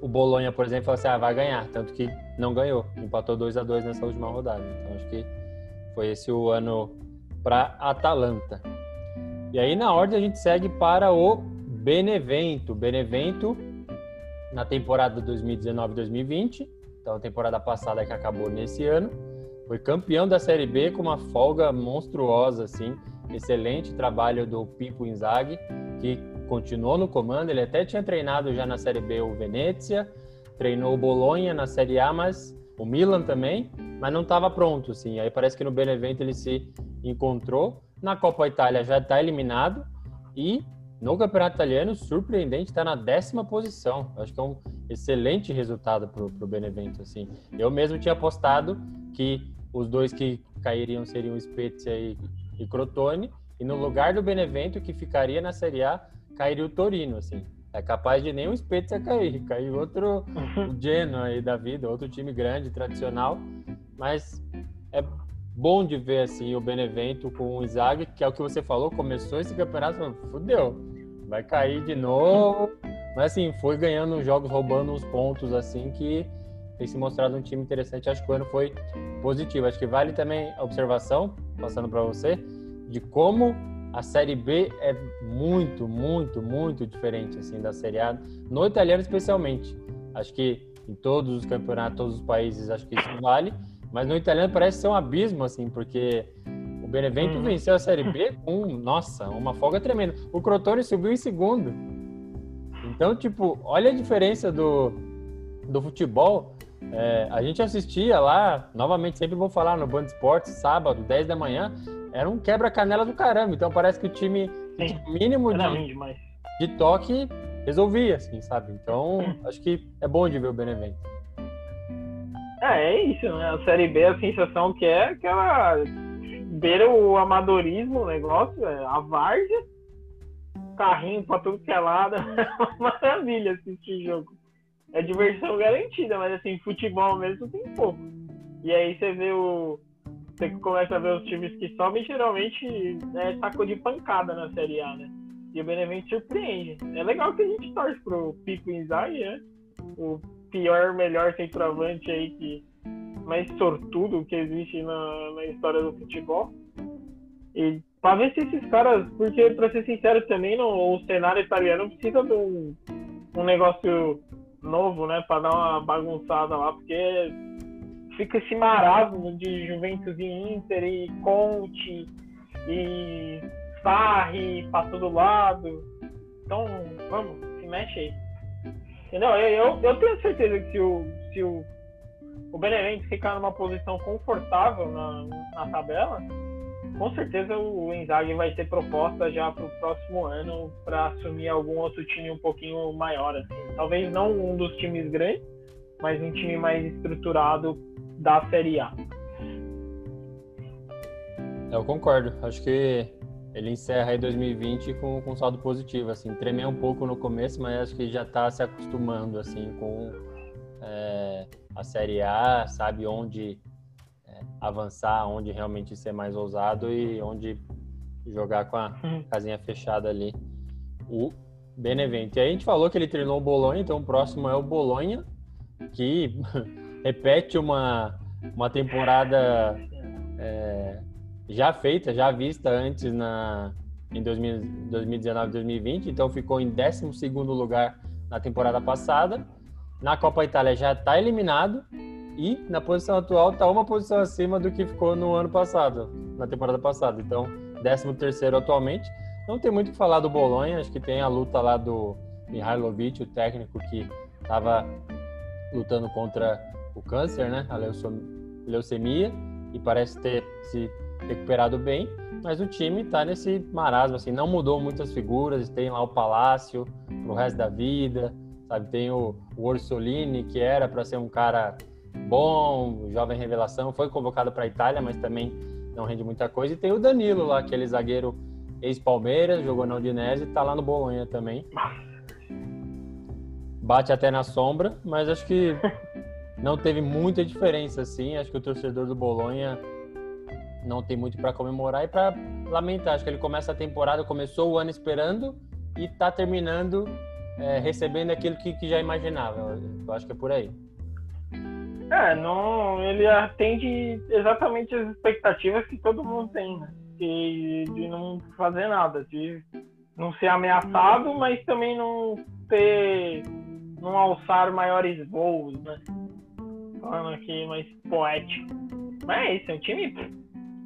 o Bolonha, por exemplo, e fala assim, ah, vai ganhar. Tanto que não ganhou. Empatou 2 a 2 nessa última rodada. Então acho que foi esse o ano para Atalanta. E aí na ordem a gente segue para o Benevento. Benevento na temporada 2019-2020, então a temporada passada que acabou nesse ano foi campeão da Série B com uma folga monstruosa, assim. Excelente trabalho do Pipo Inzaghi, que continuou no comando. Ele até tinha treinado já na Série B o Venezia, treinou o Bolonha na Série A, mas o Milan também, mas não estava pronto, assim. Aí parece que no Benevento ele se encontrou. Na Copa Itália já está eliminado e no Campeonato Italiano, surpreendente, está na décima posição. Acho que é um excelente resultado para o Benevento. Assim. Eu mesmo tinha apostado que os dois que cairiam seriam Spezia e, e Crotone, e no lugar do Benevento, que ficaria na Série A, cairia o Torino, assim. É capaz de o Spezia cair, cair outro Genoa aí da vida, outro time grande, tradicional, mas é bom de ver assim o Benevento com o Izag, que é o que você falou, começou esse campeonato, fudeu, vai cair de novo. Mas assim, foi ganhando jogos, roubando uns pontos assim que tem se mostrado um time interessante. Acho que o ano foi positivo. Acho que vale também a observação, passando para você, de como a Série B é muito, muito, muito diferente assim da Série A, no italiano especialmente. Acho que em todos os campeonatos, todos os países, acho que isso vale. Mas no italiano parece ser um abismo, assim, porque o Benevento hum. venceu a Série B com, nossa, uma folga tremenda. O Crotone subiu em segundo. Então, tipo, olha a diferença do, do futebol é, a gente assistia lá, novamente, sempre vou falar no Band Esportes, sábado, 10 da manhã, era um quebra-canela do caramba. Então parece que o time, o mínimo de, de toque, resolvia, assim, sabe? Então, acho que é bom de ver o Benevento. É, é isso, né? A Série B, a sensação que é que ela beira o amadorismo, o negócio, é a várzea, carrinho pra tudo que é lado. É uma maravilha assistir jogo. É diversão garantida, mas assim, futebol mesmo tem pouco. E aí você vê o. Você começa a ver os times que sobem, geralmente é saco de pancada na Série A, né? E o Benevento surpreende. É legal que a gente torce pro Pico Inzaghi, né? O pior, melhor centroavante aí que mais sortudo que existe na, na história do futebol. E pra ver se esses caras, porque pra ser sincero também, no, o cenário italiano precisa de um, um negócio novo, né? Pra dar uma bagunçada lá, porque fica esse marasmo de Juventus e Inter e Conte e Sarri pra todo lado. Então, vamos, se mexe aí. Entendeu? Eu, eu, eu tenho certeza que se o, se o, o Benevento ficar numa posição confortável na, na tabela, com certeza o Inzaghi vai ter proposta já para o próximo ano para assumir algum outro time um pouquinho maior. Assim. Talvez não um dos times grandes, mas um time mais estruturado da Série A. Eu concordo. Acho que ele encerra aí 2020 com, com saldo positivo, assim, tremer um pouco no começo, mas acho que já está se acostumando, assim, com é, a Série A, sabe onde avançar, onde realmente ser mais ousado e onde jogar com a casinha fechada ali. O Benevento. E aí a gente falou que ele treinou o Bolonha, então o próximo é o Bolonha, que repete uma, uma temporada é, já feita, já vista antes na, em 2019 2020, então ficou em 12 lugar na temporada passada. Na Copa Itália já está eliminado e na posição atual está uma posição acima do que ficou no ano passado, na temporada passada. Então, 13 atualmente. Não tem muito o que falar do Bolonha, acho que tem a luta lá do Mihailovic, o técnico que estava lutando contra o câncer, né, a leucemia, e parece ter se recuperado bem, mas o time está nesse marasmo, assim, não mudou muitas figuras, tem lá o Palácio pro resto da vida, sabe, tem o, o Orsolini, que era para ser um cara bom, jovem revelação, foi convocado para a Itália, mas também não rende muita coisa, e tem o Danilo lá, aquele zagueiro ex-Palmeiras, jogou na Udinese, está lá no Bolonha também. Bate até na sombra, mas acho que não teve muita diferença, assim, acho que o torcedor do Bolonha não tem muito para comemorar e para lamentar. Acho que ele começa a temporada, começou o ano esperando e está terminando é, recebendo aquilo que, que, já imaginava. Eu acho que é por aí. É, não, ele atende exatamente as expectativas que todo mundo tem, né? De, de não fazer nada, de não ser ameaçado, mas também não ter, não alçar maiores voos, né? Falando aqui mais poético. Mas é isso, é um time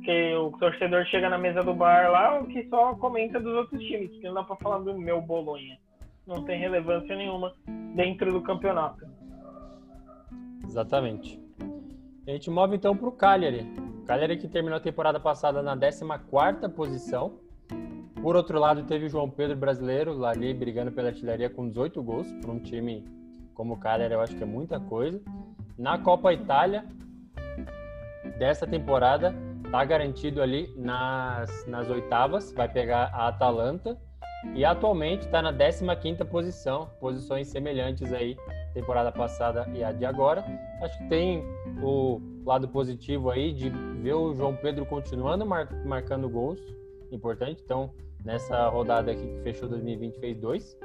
que o torcedor chega na mesa do bar lá o que só comenta dos outros times, que não dá pra falar do meu Bolonha. Não tem relevância nenhuma dentro do campeonato. Exatamente. A gente move então para o Cagliari. Cagliari que terminou a temporada passada na 14ª posição. Por outro lado, teve o João Pedro brasileiro lá ali brigando pela artilharia com 18 gols. Para um time como o Cagliari, eu acho que é muita coisa. Na Copa Itália, dessa temporada, está garantido ali nas, nas oitavas, vai pegar a Atalanta e atualmente está na 15ª posição, posições semelhantes aí temporada passada e a de agora. Acho que tem o lado positivo aí de ver o João Pedro continuando mar, marcando gols, importante. Então, nessa rodada aqui que fechou 2020 fez dois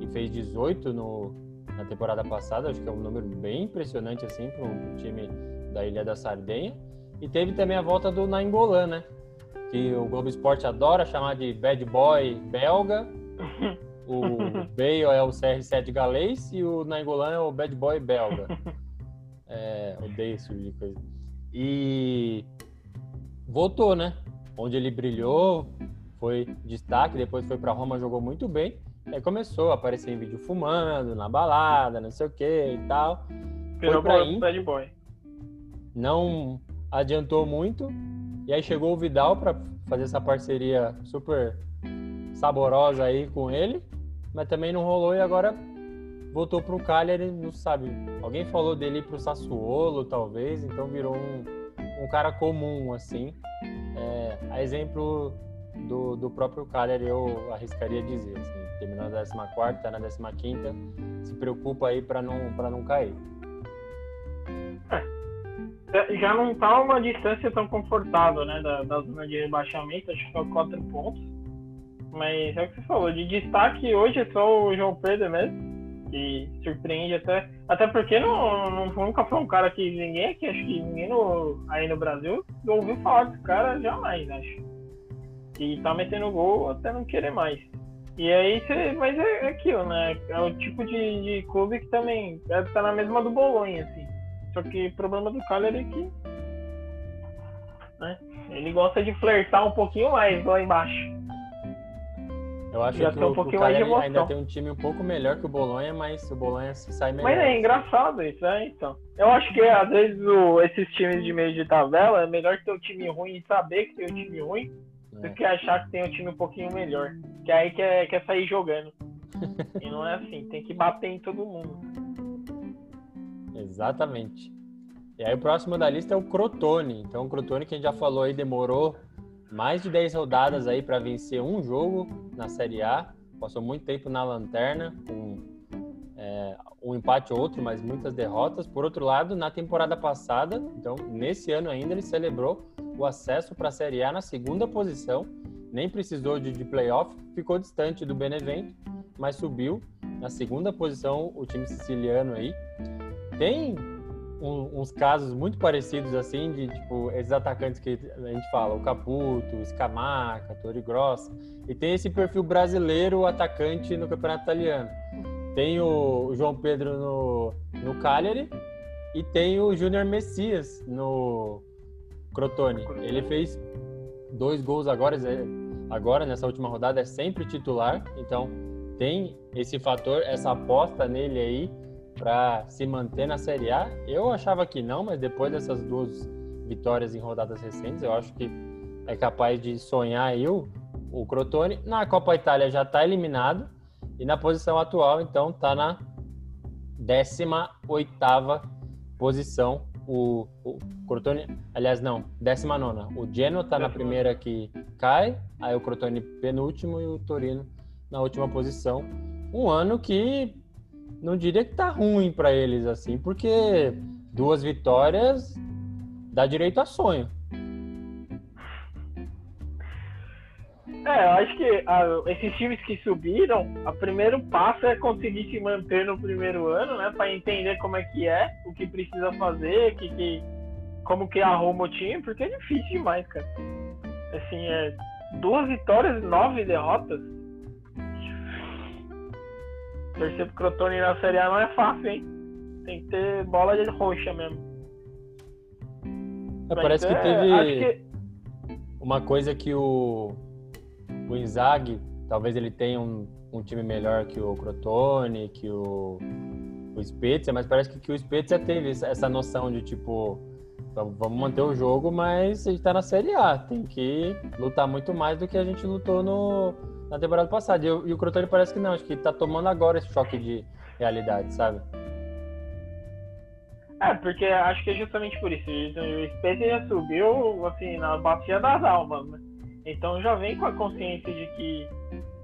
e fez 18 no, na temporada passada, acho que é um número bem impressionante assim para um time da Ilha da Sardenha. E teve também a volta do Nainggolan, né? Que o Globo Esporte adora chamar de bad boy belga. O Bale é o CR7 galês e o Nainggolan é o bad boy belga. É, odeio esse tipo de coisa. E voltou, né? Onde ele brilhou, foi destaque, depois foi para Roma, jogou muito bem. Aí começou a aparecer em vídeo fumando, na balada, não sei o que e tal. Foi pra bad boy. Não adiantou muito. E aí chegou o Vidal para fazer essa parceria super saborosa aí com ele, mas também não rolou e agora voltou pro Cagliari, não sabe. Alguém falou dele pro Sassuolo, talvez, então virou um, um cara comum, assim. É, a exemplo do, do próprio Cagliari, eu arriscaria dizer, assim, terminou na 14 tá na 15 se preocupa aí para não, não cair. É, já não tá uma distância tão confortável, né, da, da zona de rebaixamento, acho que são quatro pontos. Mas é o que você falou, de destaque hoje é só o João Pedro mesmo que surpreende até. Até porque não, não, nunca foi um cara que ninguém aqui, acho que ninguém no, aí no Brasil ouviu falar desse cara jamais, acho. E tá metendo gol até não querer mais. E aí você. Mas é, é aquilo, né? É o tipo de, de clube que também é, tá na mesma do Bolonha, assim. Só que o problema do Cagliari é que. Né? Ele gosta de flertar um pouquinho mais lá embaixo. Eu acho Já que o, um o cara ainda tem um time um pouco melhor que o Bolonha, mas o Bolonha sai melhor. Mas é engraçado isso, né? Então. Eu acho que às vezes o, esses times de meio de tabela é melhor ter um time ruim e saber que tem um time ruim é. do que achar que tem um time um pouquinho melhor. Que aí quer, quer sair jogando. e não é assim, tem que bater em todo mundo. Exatamente. E aí o próximo da lista é o Crotone. Então o Crotone que a gente já falou aí demorou mais de 10 rodadas aí para vencer um jogo na Série A. Passou muito tempo na lanterna, com é, um empate ou outro, mas muitas derrotas. Por outro lado, na temporada passada, então nesse ano ainda, ele celebrou o acesso para a Série A na segunda posição. Nem precisou de, de playoff, ficou distante do Benevento, mas subiu na segunda posição o time siciliano aí. Tem um, uns casos muito parecidos assim de tipo esses atacantes que a gente fala, o Caputo, o Scamacca, Torre Grossa, e tem esse perfil brasileiro atacante no campeonato italiano. Tem o João Pedro no, no Cagliari e tem o Júnior Messias no Crotone. Ele fez dois gols agora, agora nessa última rodada é sempre titular, então tem esse fator, essa aposta nele aí para se manter na Série A? Eu achava que não, mas depois dessas duas vitórias em rodadas recentes, eu acho que é capaz de sonhar aí o, o Crotone. Na Copa Itália já está eliminado e na posição atual, então, está na 18 posição. O, o Crotone, aliás, não, 19. O Genoa está na primeira que cai, aí o Crotone penúltimo e o Torino na última posição. Um ano que não diria que tá ruim para eles assim, porque duas vitórias dá direito a sonho. É, eu acho que a, esses times que subiram, o primeiro passo é conseguir se manter no primeiro ano, né? Para entender como é que é, o que precisa fazer, que, que, como que arruma o time, porque é difícil demais, cara. Assim, é duas vitórias, nove derrotas Torcer pro Crotone na Série A não é fácil, hein? Tem que ter bola de roxa mesmo. É, parece que é, teve que... uma coisa que o, o Inzaghi, talvez ele tenha um, um time melhor que o Crotone, que o, o Spezia, mas parece que, que o Spezia teve essa noção de tipo, vamos manter o jogo, mas a gente tá na Série A, tem que lutar muito mais do que a gente lutou no, na temporada passada. E, e o Crotone parece que não, acho que tá tomando agora esse choque de realidade, sabe? É, porque acho que é justamente por isso. O Spezia já subiu, assim, na bacia das almas, né? Então já vem com a consciência de que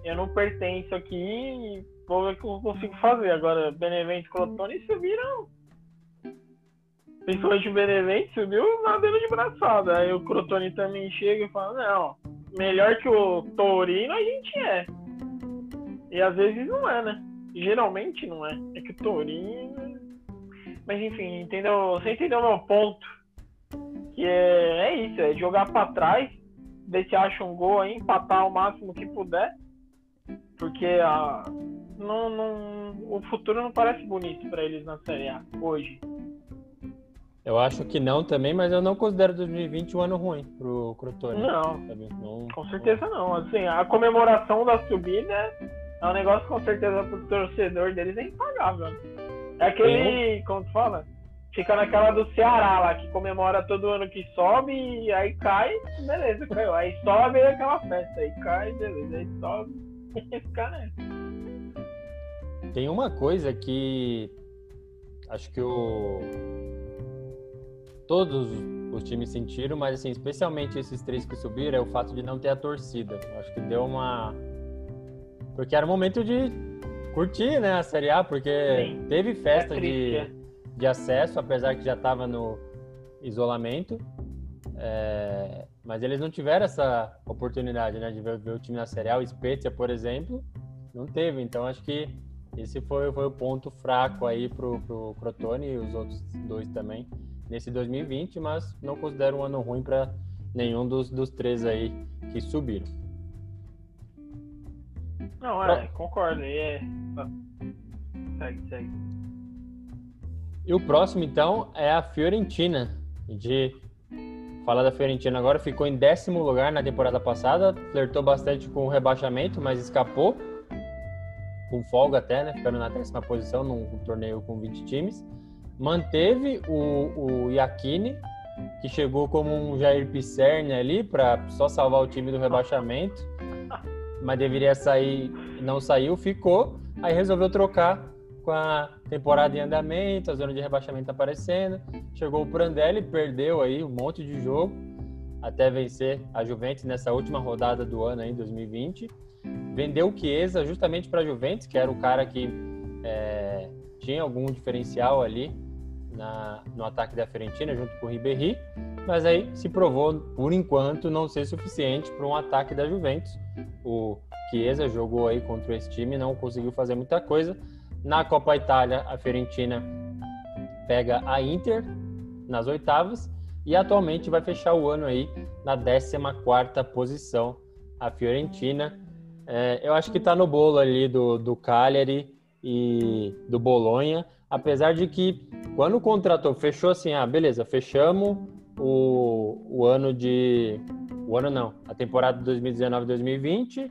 eu não pertenço aqui e vou ver o que eu consigo fazer. Agora, Benevento e Crotone subiram. Principalmente o Benevento subiu nadando de braçada. Aí o Crotone também chega e fala, não, melhor que o Torino a gente é. E às vezes não é, né? Geralmente não é. É que o Torino. Mas enfim, entendeu? Você entendeu meu ponto? Que é, é isso, é jogar para trás, ver se acha um gol aí, empatar o máximo que puder. Porque a, não, não, o futuro não parece bonito para eles na Série A hoje. Eu acho que não também, mas eu não considero 2020 um ano ruim pro Crotone. Não, não, com certeza não. Assim, a comemoração da subida é um negócio com certeza pro torcedor deles é impagável. É aquele, como tu fala? Fica naquela do Ceará lá, que comemora todo ano que sobe e aí cai, beleza, caiu. Aí sobe e é aquela festa, aí cai, beleza, aí sobe e fica nessa. Tem uma coisa que acho que o todos os times sentiram, mas assim, especialmente esses três que subiram, é o fato de não ter a torcida. Acho que deu uma porque era o momento de curtir, né, a Série A, porque Sim. teve festa é de, é. de acesso, apesar que já estava no isolamento. É, mas eles não tiveram essa oportunidade, né, de ver, ver o time na Série A. O Spezia, por exemplo, não teve. Então acho que esse foi, foi o ponto fraco aí pro, pro Crotone e os outros dois também nesse 2020, mas não considero um ano ruim para nenhum dos, dos três aí que subiram. Não, é, concordo. É... Segue, segue. E o próximo, então, é a Fiorentina. De falar da Fiorentina agora, ficou em décimo lugar na temporada passada, flertou bastante com o rebaixamento, mas escapou com folga até, né? Ficando na décima posição num torneio com 20 times. Manteve o, o que chegou como um Jair Pisserni ali para só salvar o time do rebaixamento, mas deveria sair, não saiu, ficou. Aí resolveu trocar com a temporada em andamento, a zona de rebaixamento aparecendo. Chegou o Prandelli, perdeu aí um monte de jogo até vencer a Juventus nessa última rodada do ano aí, 2020 vendeu o Chiesa justamente para a Juventus, que era o cara que é, tinha algum diferencial ali na, no ataque da Fiorentina, junto com o Ribéry, mas aí se provou, por enquanto, não ser suficiente para um ataque da Juventus. O Chiesa jogou aí contra esse time, não conseguiu fazer muita coisa. Na Copa Itália, a Fiorentina pega a Inter nas oitavas e atualmente vai fechar o ano aí na 14ª posição. A Fiorentina é, eu acho que está no bolo ali do, do Cagliari e do Bolonha, apesar de que quando contratou, fechou assim, ah, beleza, fechamos o, o ano de... O ano não, a temporada de 2019-2020,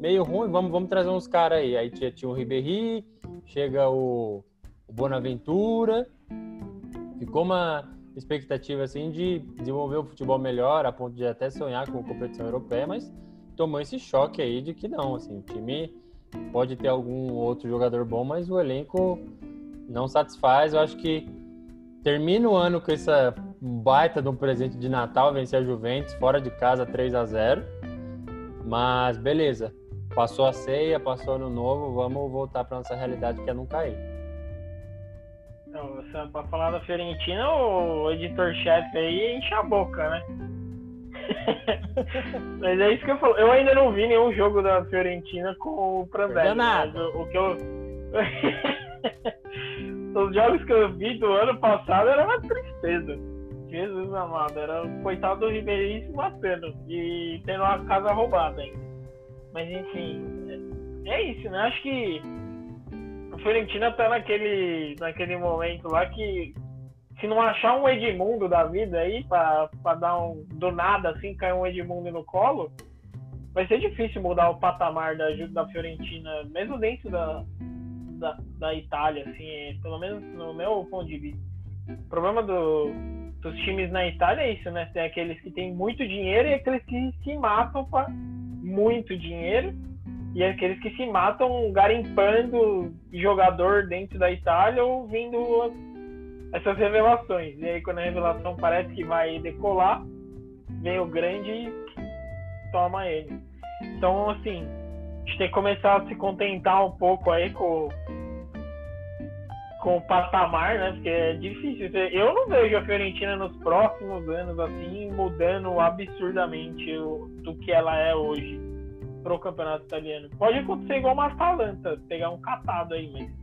meio ruim, vamos, vamos trazer uns caras aí. Aí tinha, tinha o Ribéry, chega o, o Bonaventura, ficou uma expectativa assim de desenvolver o futebol melhor, a ponto de até sonhar com competição europeia, mas tomou esse choque aí de que não, assim, o time pode ter algum outro jogador bom, mas o elenco não satisfaz. Eu acho que termina o ano com essa baita de um presente de Natal, vencer a Juventus fora de casa 3 a 0 Mas beleza, passou a ceia, passou ano novo, vamos voltar para nossa realidade que é não cair. Para falar da Fiorentina, o editor-chefe aí enche a boca, né? mas é isso que eu falo. Eu ainda não vi nenhum jogo da Fiorentina com o Prandelli. Mas o, o que eu. Os jogos que eu vi do ano passado era uma tristeza. Jesus amado, era o coitado do Ribeirinho se matando e tendo uma casa roubada ainda. Mas enfim, é, é isso, né? Acho que a Fiorentina tá naquele, naquele momento lá que se não achar um Edmundo da vida aí, pra, pra dar um. Do nada, assim, cair um Edmundo no colo, vai ser difícil mudar o patamar da, da Fiorentina, mesmo dentro da, da, da Itália, assim, é, pelo menos no meu ponto de vista. O problema do, dos times na Itália é isso, né? Tem aqueles que têm muito dinheiro e aqueles que se matam para muito dinheiro e aqueles que se matam garimpando jogador dentro da Itália ou vindo essas revelações. E aí, quando a revelação parece que vai decolar, vem o grande e toma ele. Então, assim, gente tem que começar a se contentar um pouco aí com, com o patamar, né? Porque é difícil. Eu não vejo a Fiorentina nos próximos anos, assim, mudando absurdamente do que ela é hoje pro campeonato italiano. Pode acontecer igual uma Atalanta, pegar um catado aí, mas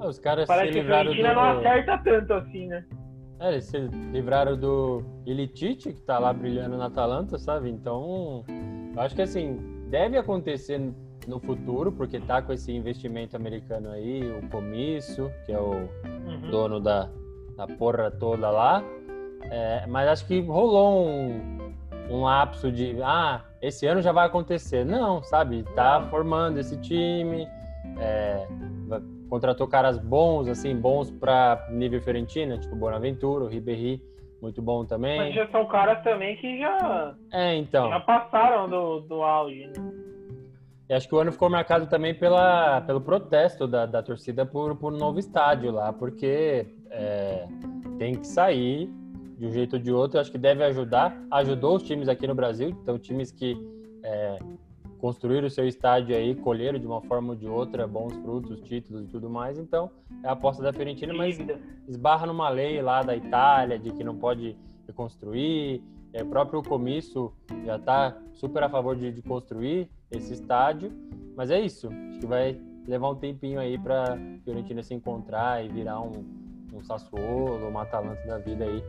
ah, os caras Parece que a do... não acerta tanto assim, né? É, eles se livraram do Ilitite, que tá lá brilhando na Atalanta, sabe? Então, eu acho que assim, deve acontecer no futuro, porque tá com esse investimento americano aí, o Comício, que é o uhum. dono da, da porra toda lá. É, mas acho que rolou um, um lapso de, ah, esse ano já vai acontecer. Não, sabe? Tá formando esse time, é, contratou caras bons, assim, bons para nível Fiorentina, tipo Bonaventura, Ribéry, muito bom também. Mas já são caras também que já, é, então. já passaram do, do auge, né? E acho que o ano ficou marcado também pela, pelo protesto da, da torcida por, por um novo estádio lá, porque é, tem que sair de um jeito ou de outro. Acho que deve ajudar. Ajudou os times aqui no Brasil, então times que é, construíram o seu estádio aí, colheram de uma forma ou de outra bons frutos, títulos e tudo mais. Então, é a aposta da Fiorentina, mas esbarra numa lei lá da Itália de que não pode reconstruir. É, o próprio comício já está super a favor de, de, construir esse estádio, mas é isso. Acho que vai levar um tempinho aí para Fiorentina se encontrar e virar um, um Sassuolo, uma Atalanta da vida aí,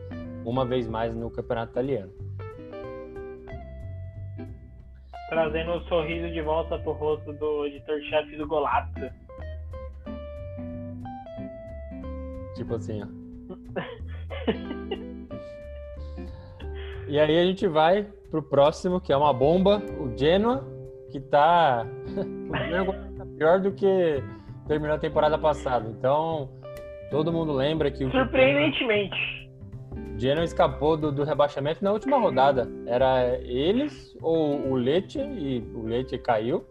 uma vez mais no campeonato italiano trazendo o um sorriso de volta pro rosto do editor-chefe do Golato. Tipo assim, ó. e aí a gente vai pro próximo, que é uma bomba, o Genoa, que tá, tá pior do que terminou a temporada passada. Então, todo mundo lembra que o Surpreendentemente. Genoa escapou do, do, rebaixamento na última rodada. Era eles ou o Leite, e o Leite caiu.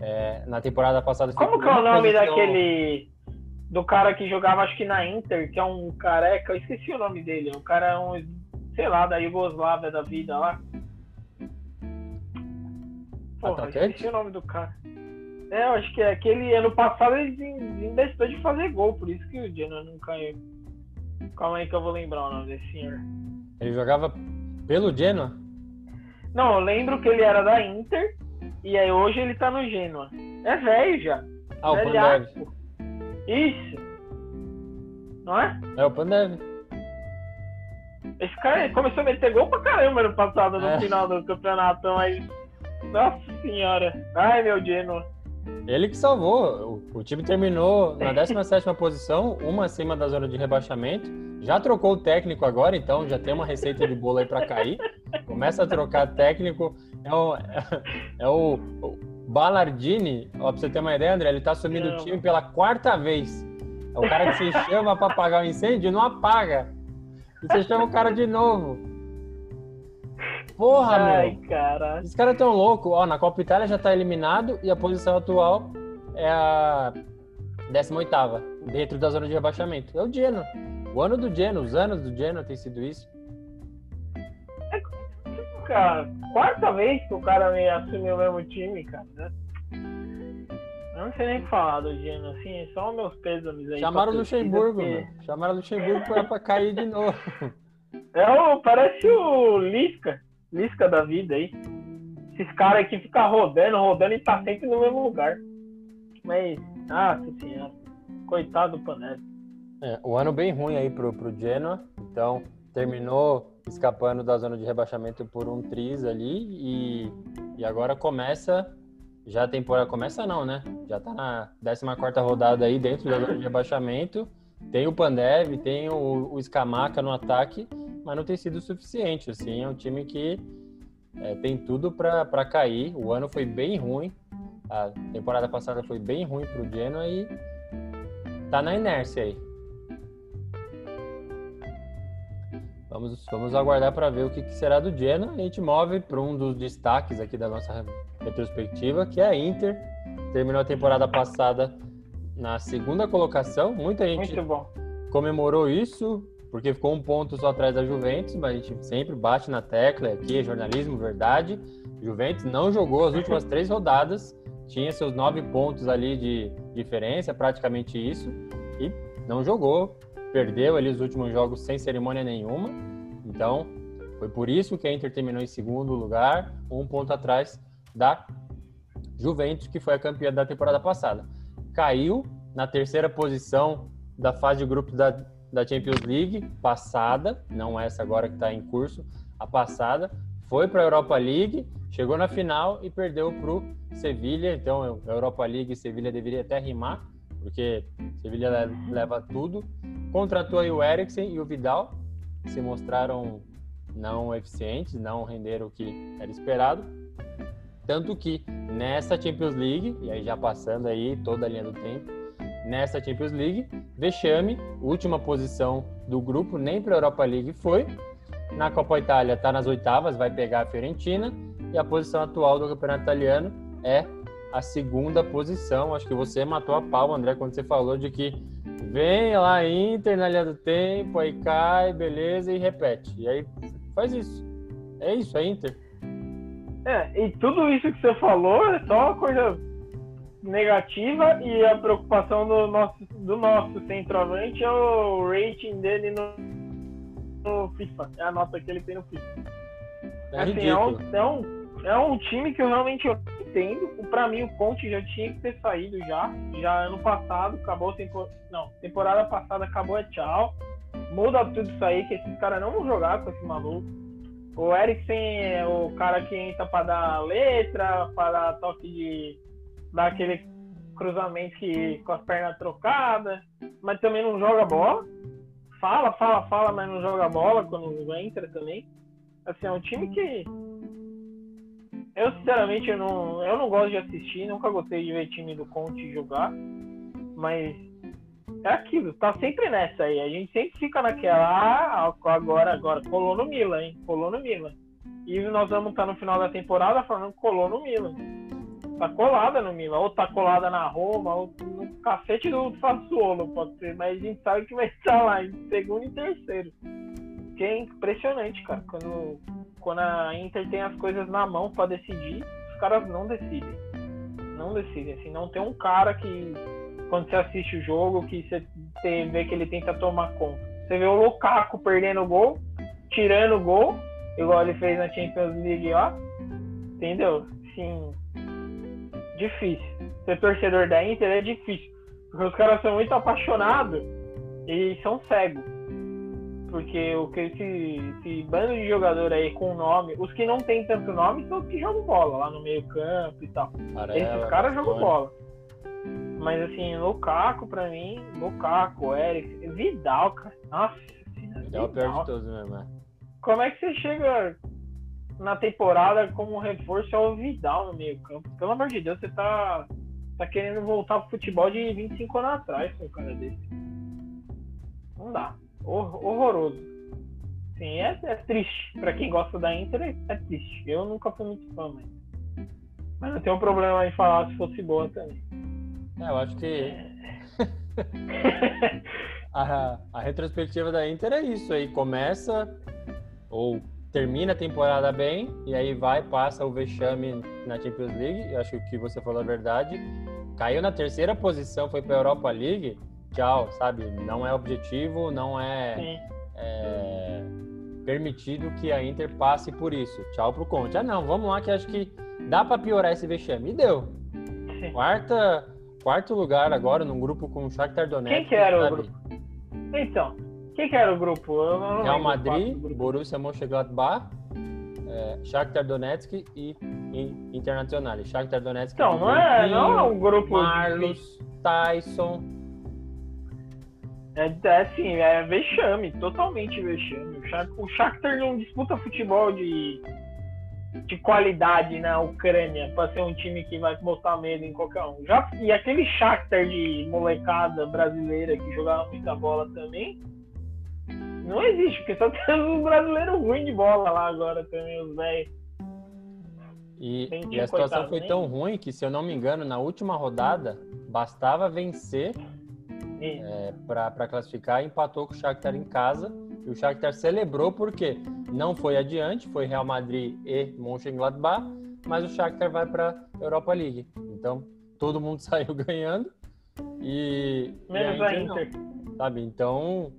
É, na temporada passada. Como que é o nome daquele. Do cara que jogava, acho que na Inter, que é um careca, eu esqueci o nome dele. O cara é um, sei lá, da Iugoslávia da vida lá. Porra, esqueci o nome do cara. É, eu acho que é aquele ano passado ele investiu de fazer gol, por isso que o Genoa não caiu. Calma aí que eu vou lembrar o nome desse senhor. Ele jogava pelo Genoa? Não, eu lembro que ele era da Inter e aí hoje ele tá no Genoa. É velho já. Ah, o Pandev. Isso. Não é? É o Pandev. Esse cara começou a meter gol pra caramba no passado, no é. final do campeonato, mas. Nossa senhora. Ai, meu Genoa. Ele que salvou. O, o time terminou na 17 posição, uma acima da zona de rebaixamento. Já trocou o técnico agora, então já tem uma receita de bolo aí para cair. Começa a trocar técnico. É o, é, é o, o Ballardini, ó, pra você ter uma ideia, André, ele tá assumindo o time pela quarta vez. É o cara que se chama para apagar o incêndio não apaga. E você chama o cara de novo. Porra, Ai, meu. cara. Esse cara é tão louco. Ó, na Copa Itália já tá eliminado e a posição atual é a 18 dentro da zona de rebaixamento. É o Genoa. O ano do Genoa, os anos do Genoa tem sido isso. É, cara, quarta vez que o cara me assumiu o mesmo time, cara. Eu não sei nem o que falar do Genoa, assim, só meus pêsames aí. Chamaram o Luxemburgo, porque... Chamaram o Luxemburgo pra, pra cair de novo. É o, parece o Lisca. Lisca da vida aí. Esses caras aqui ficam rodando, rodando e tá sempre no mesmo lugar. Mas, nossa senhora, coitado do Panelli. É, o ano bem ruim aí pro, pro Genoa, então terminou escapando da zona de rebaixamento por um triz ali e, e agora começa, já a temporada começa não, né? Já tá na 14 rodada aí dentro da zona de rebaixamento, tem o Pandev, tem o, o Scamaca no ataque, mas não tem sido suficiente. Assim, é um time que é, tem tudo para cair. O ano foi bem ruim. A temporada passada foi bem ruim para o Genoa e tá na inércia aí. Vamos, vamos aguardar para ver o que, que, será do Genoa. A gente move para um dos destaques aqui da nossa retrospectiva, que é a Inter. Terminou a temporada passada na segunda colocação. Muita gente comemorou isso, porque ficou um ponto só atrás da Juventus, mas a gente sempre bate na tecla aqui, é jornalismo, verdade. Juventus não jogou as últimas três rodadas, tinha seus nove pontos ali de diferença, praticamente isso, e não jogou, perdeu ali os últimos jogos sem cerimônia nenhuma. Então, foi por isso que a Inter terminou em segundo lugar, um ponto atrás da Juventus, que foi a campeã da temporada passada. Caiu na terceira posição da fase de grupos da da Champions League passada, não essa agora que está em curso, a passada, foi para a Europa League, chegou na final e perdeu para o Sevilha. Então, Europa League e Sevilha deveria até rimar, porque Sevilha leva tudo. Contratou aí o Eriksen e o Vidal, se mostraram não eficientes, não renderam o que era esperado. Tanto que nessa Champions League, e aí já passando aí toda a linha do tempo, nessa Champions League. Vexame, última posição do grupo, nem para a Europa League foi. Na Copa Itália está nas oitavas, vai pegar a Fiorentina. E a posição atual do campeonato italiano é a segunda posição. Acho que você matou a pau, André, quando você falou de que vem lá Inter na linha do tempo, aí cai, beleza, e repete. E aí faz isso. É isso, é Inter. É, e tudo isso que você falou é só uma coisa negativa e a preocupação do nosso, do nosso centroavante é o rating dele no, no FIFA. É a nota que ele tem no FIFA. É, assim, é, um, é, um, é um time que eu realmente entendo. Para mim, o Conte já tinha que ter saído já. Já ano passado, acabou tempo... Não, temporada passada acabou, é tchau. Muda tudo isso aí, que esses caras não vão jogar com esse maluco. O Eriksen é o cara que entra para dar letra, para dar toque de. dar aquele cruzamento que, com as pernas trocadas, mas também não joga bola. Fala, fala, fala, mas não joga bola quando entra também. Assim, é um time que eu, sinceramente, eu não, eu não gosto de assistir, nunca gostei de ver time do Conte jogar, mas é aquilo, tá sempre nessa aí. A gente sempre fica naquela, ah, agora, agora, colou no Milan, hein? Colou no Milan. E nós vamos estar no final da temporada falando colou no Milan. Tá colada no Milan, ou tá colada na Roma, ou no cacete do Sassuolo, pode ser, mas a gente sabe que vai estar lá em segundo e terceiro. Que é impressionante, cara, quando quando a Inter tem as coisas na mão para decidir, os caras não decidem. Não decidem. Assim, não tem um cara que, quando você assiste o jogo, que você vê que ele tenta tomar conta. Você vê o Lukaku perdendo o gol, tirando o gol, igual ele fez na Champions League, ó. Entendeu? Sim. Difícil. Ser torcedor da Inter é difícil. Porque os caras são muito apaixonados e são cegos porque o que esse, esse, bando de jogador aí com nome, os que não tem tanto nome são os que jogam bola lá no meio campo e tal. Esses caras jogam bola. Mas assim, Lukaku pra mim, Lukaku, Eric, Vidal, cara. Nossa senhora. Vidal é o pior de todos mesmo, é. Como é que você chega na temporada como reforço ao Vidal no meio campo? Pelo amor de Deus, você tá, tá querendo voltar pro futebol de 25 anos atrás com um cara desse. Não dá horroroso. Sim, é, é triste. Para quem gosta da Inter, é, é triste. Eu nunca fui muito fã, mas. Mas não tenho um problema em falar se fosse boa também. É, eu acho que. É. a, a retrospectiva da Inter é isso aí. Começa ou termina a temporada bem e aí vai, passa o vexame na Champions League. Eu acho que você falou é verdade. Caiu na terceira posição, foi para a Europa League tchau, sabe? Não é objetivo, não é, é, permitido que a Inter passe por isso. Tchau pro Conte. Ah, não, vamos lá que acho que dá para piorar esse vexame. E deu. Quarta, quarto lugar agora num grupo com o Shakhtar Donetsk. Quem que era o grupo? Então, quem que era o grupo? Real Madrid, Borussia Mönchengladbach, é, Shakhtar Donetsk e, e Internacional. Shakhtar Donetsk. Então, não é, não é um grupo. Marlos, Tyson, é, é assim, é vexame, totalmente vexame. O Shakhtar não disputa futebol de, de qualidade na Ucrânia para ser um time que vai botar medo em qualquer um. Já, e aquele Shakhtar de molecada brasileira que jogava muita bola também, não existe, porque só tem um brasileiro ruim de bola lá agora também, os velhos. E, e, a situação foi tão ruim que, se eu não me engano, na última rodada, bastava vencer é, para classificar, empatou com o Shakhtar em casa. E o Shakhtar celebrou porque não foi adiante, foi Real Madrid e Mönchengladbach, mas o Shakhtar vai para Europa League. Então, todo mundo saiu ganhando e, Menos a Inter, não, sabe? Então,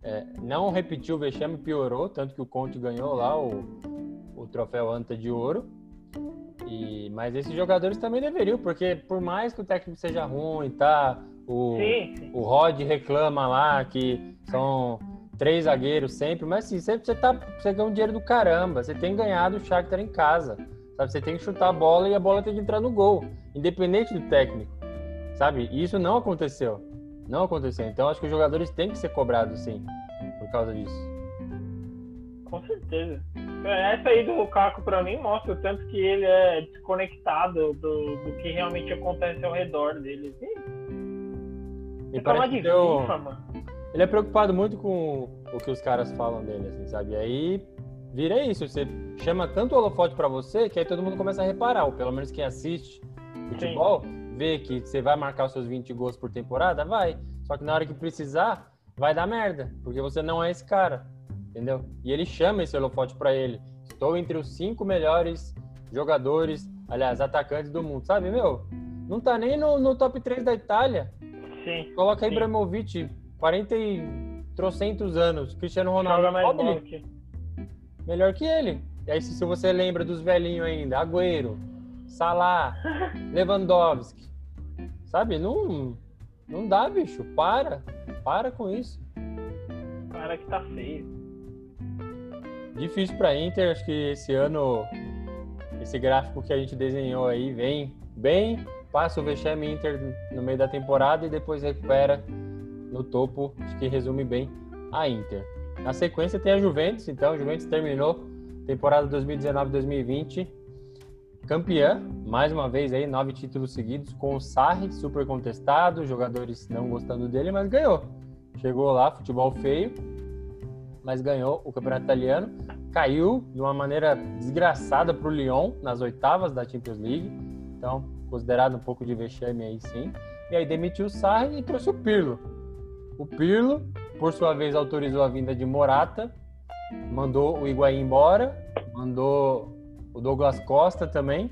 é, não repetiu o vexame, piorou, tanto que o Conte ganhou lá o, o troféu Anta de Ouro. E, mas esses jogadores também deveriam, porque por mais que o técnico seja ruim, tá? O, sim, o Rod reclama lá que são três zagueiros sempre, mas assim, sempre você, tá, você ganha um dinheiro do caramba. Você tem ganhado o Shakhtar em casa. Sabe? Você tem que chutar a bola e a bola tem que entrar no gol, independente do técnico. Sabe? E isso não aconteceu. Não aconteceu. Então acho que os jogadores têm que ser cobrados, sim, por causa disso. Com certeza. É, essa aí do Lukaku, para mim, mostra o tanto que ele é desconectado do, do que realmente acontece ao redor dele. Sim e parece que deu... FIFA, Ele é preocupado muito com o que os caras falam dele, assim, sabe? E aí vira isso, você chama tanto o holofote para você que aí todo mundo começa a reparar, ou pelo menos quem assiste futebol, Sim. vê que você vai marcar os seus 20 gols por temporada, vai. Só que na hora que precisar, vai dar merda, porque você não é esse cara, entendeu? E ele chama esse holofote para ele. Estou entre os cinco melhores jogadores, aliás, atacantes do mundo, sabe, meu? Não tá nem no, no top 3 da Itália. Sim. Coloca sim. Ibrahimovic, 40 e trocentos anos. Cristiano Ronaldo. Joga mais bola que... Melhor que ele. E aí, se você lembra dos velhinhos ainda, Agüero, Salah, Lewandowski, sabe? Não, não dá, bicho. Para. Para com isso. Para que tá feio. Difícil pra Inter. Acho que esse ano, esse gráfico que a gente desenhou aí vem bem. Passa o vexame Inter no meio da temporada e depois recupera no topo. Acho que resume bem a Inter. Na sequência tem a Juventus. Então, a Juventus terminou temporada 2019-2020, campeã, mais uma vez aí, nove títulos seguidos, com o Sarri, super contestado, jogadores não gostando dele, mas ganhou. Chegou lá, futebol feio, mas ganhou o campeonato italiano, caiu de uma maneira desgraçada para o Lyon nas oitavas da Champions League, então considerado um pouco de vexame aí sim. E aí demitiu o Sarri e trouxe o Pirlo. O Pirlo, por sua vez, autorizou a vinda de Morata, mandou o Higuaín embora, mandou o Douglas Costa também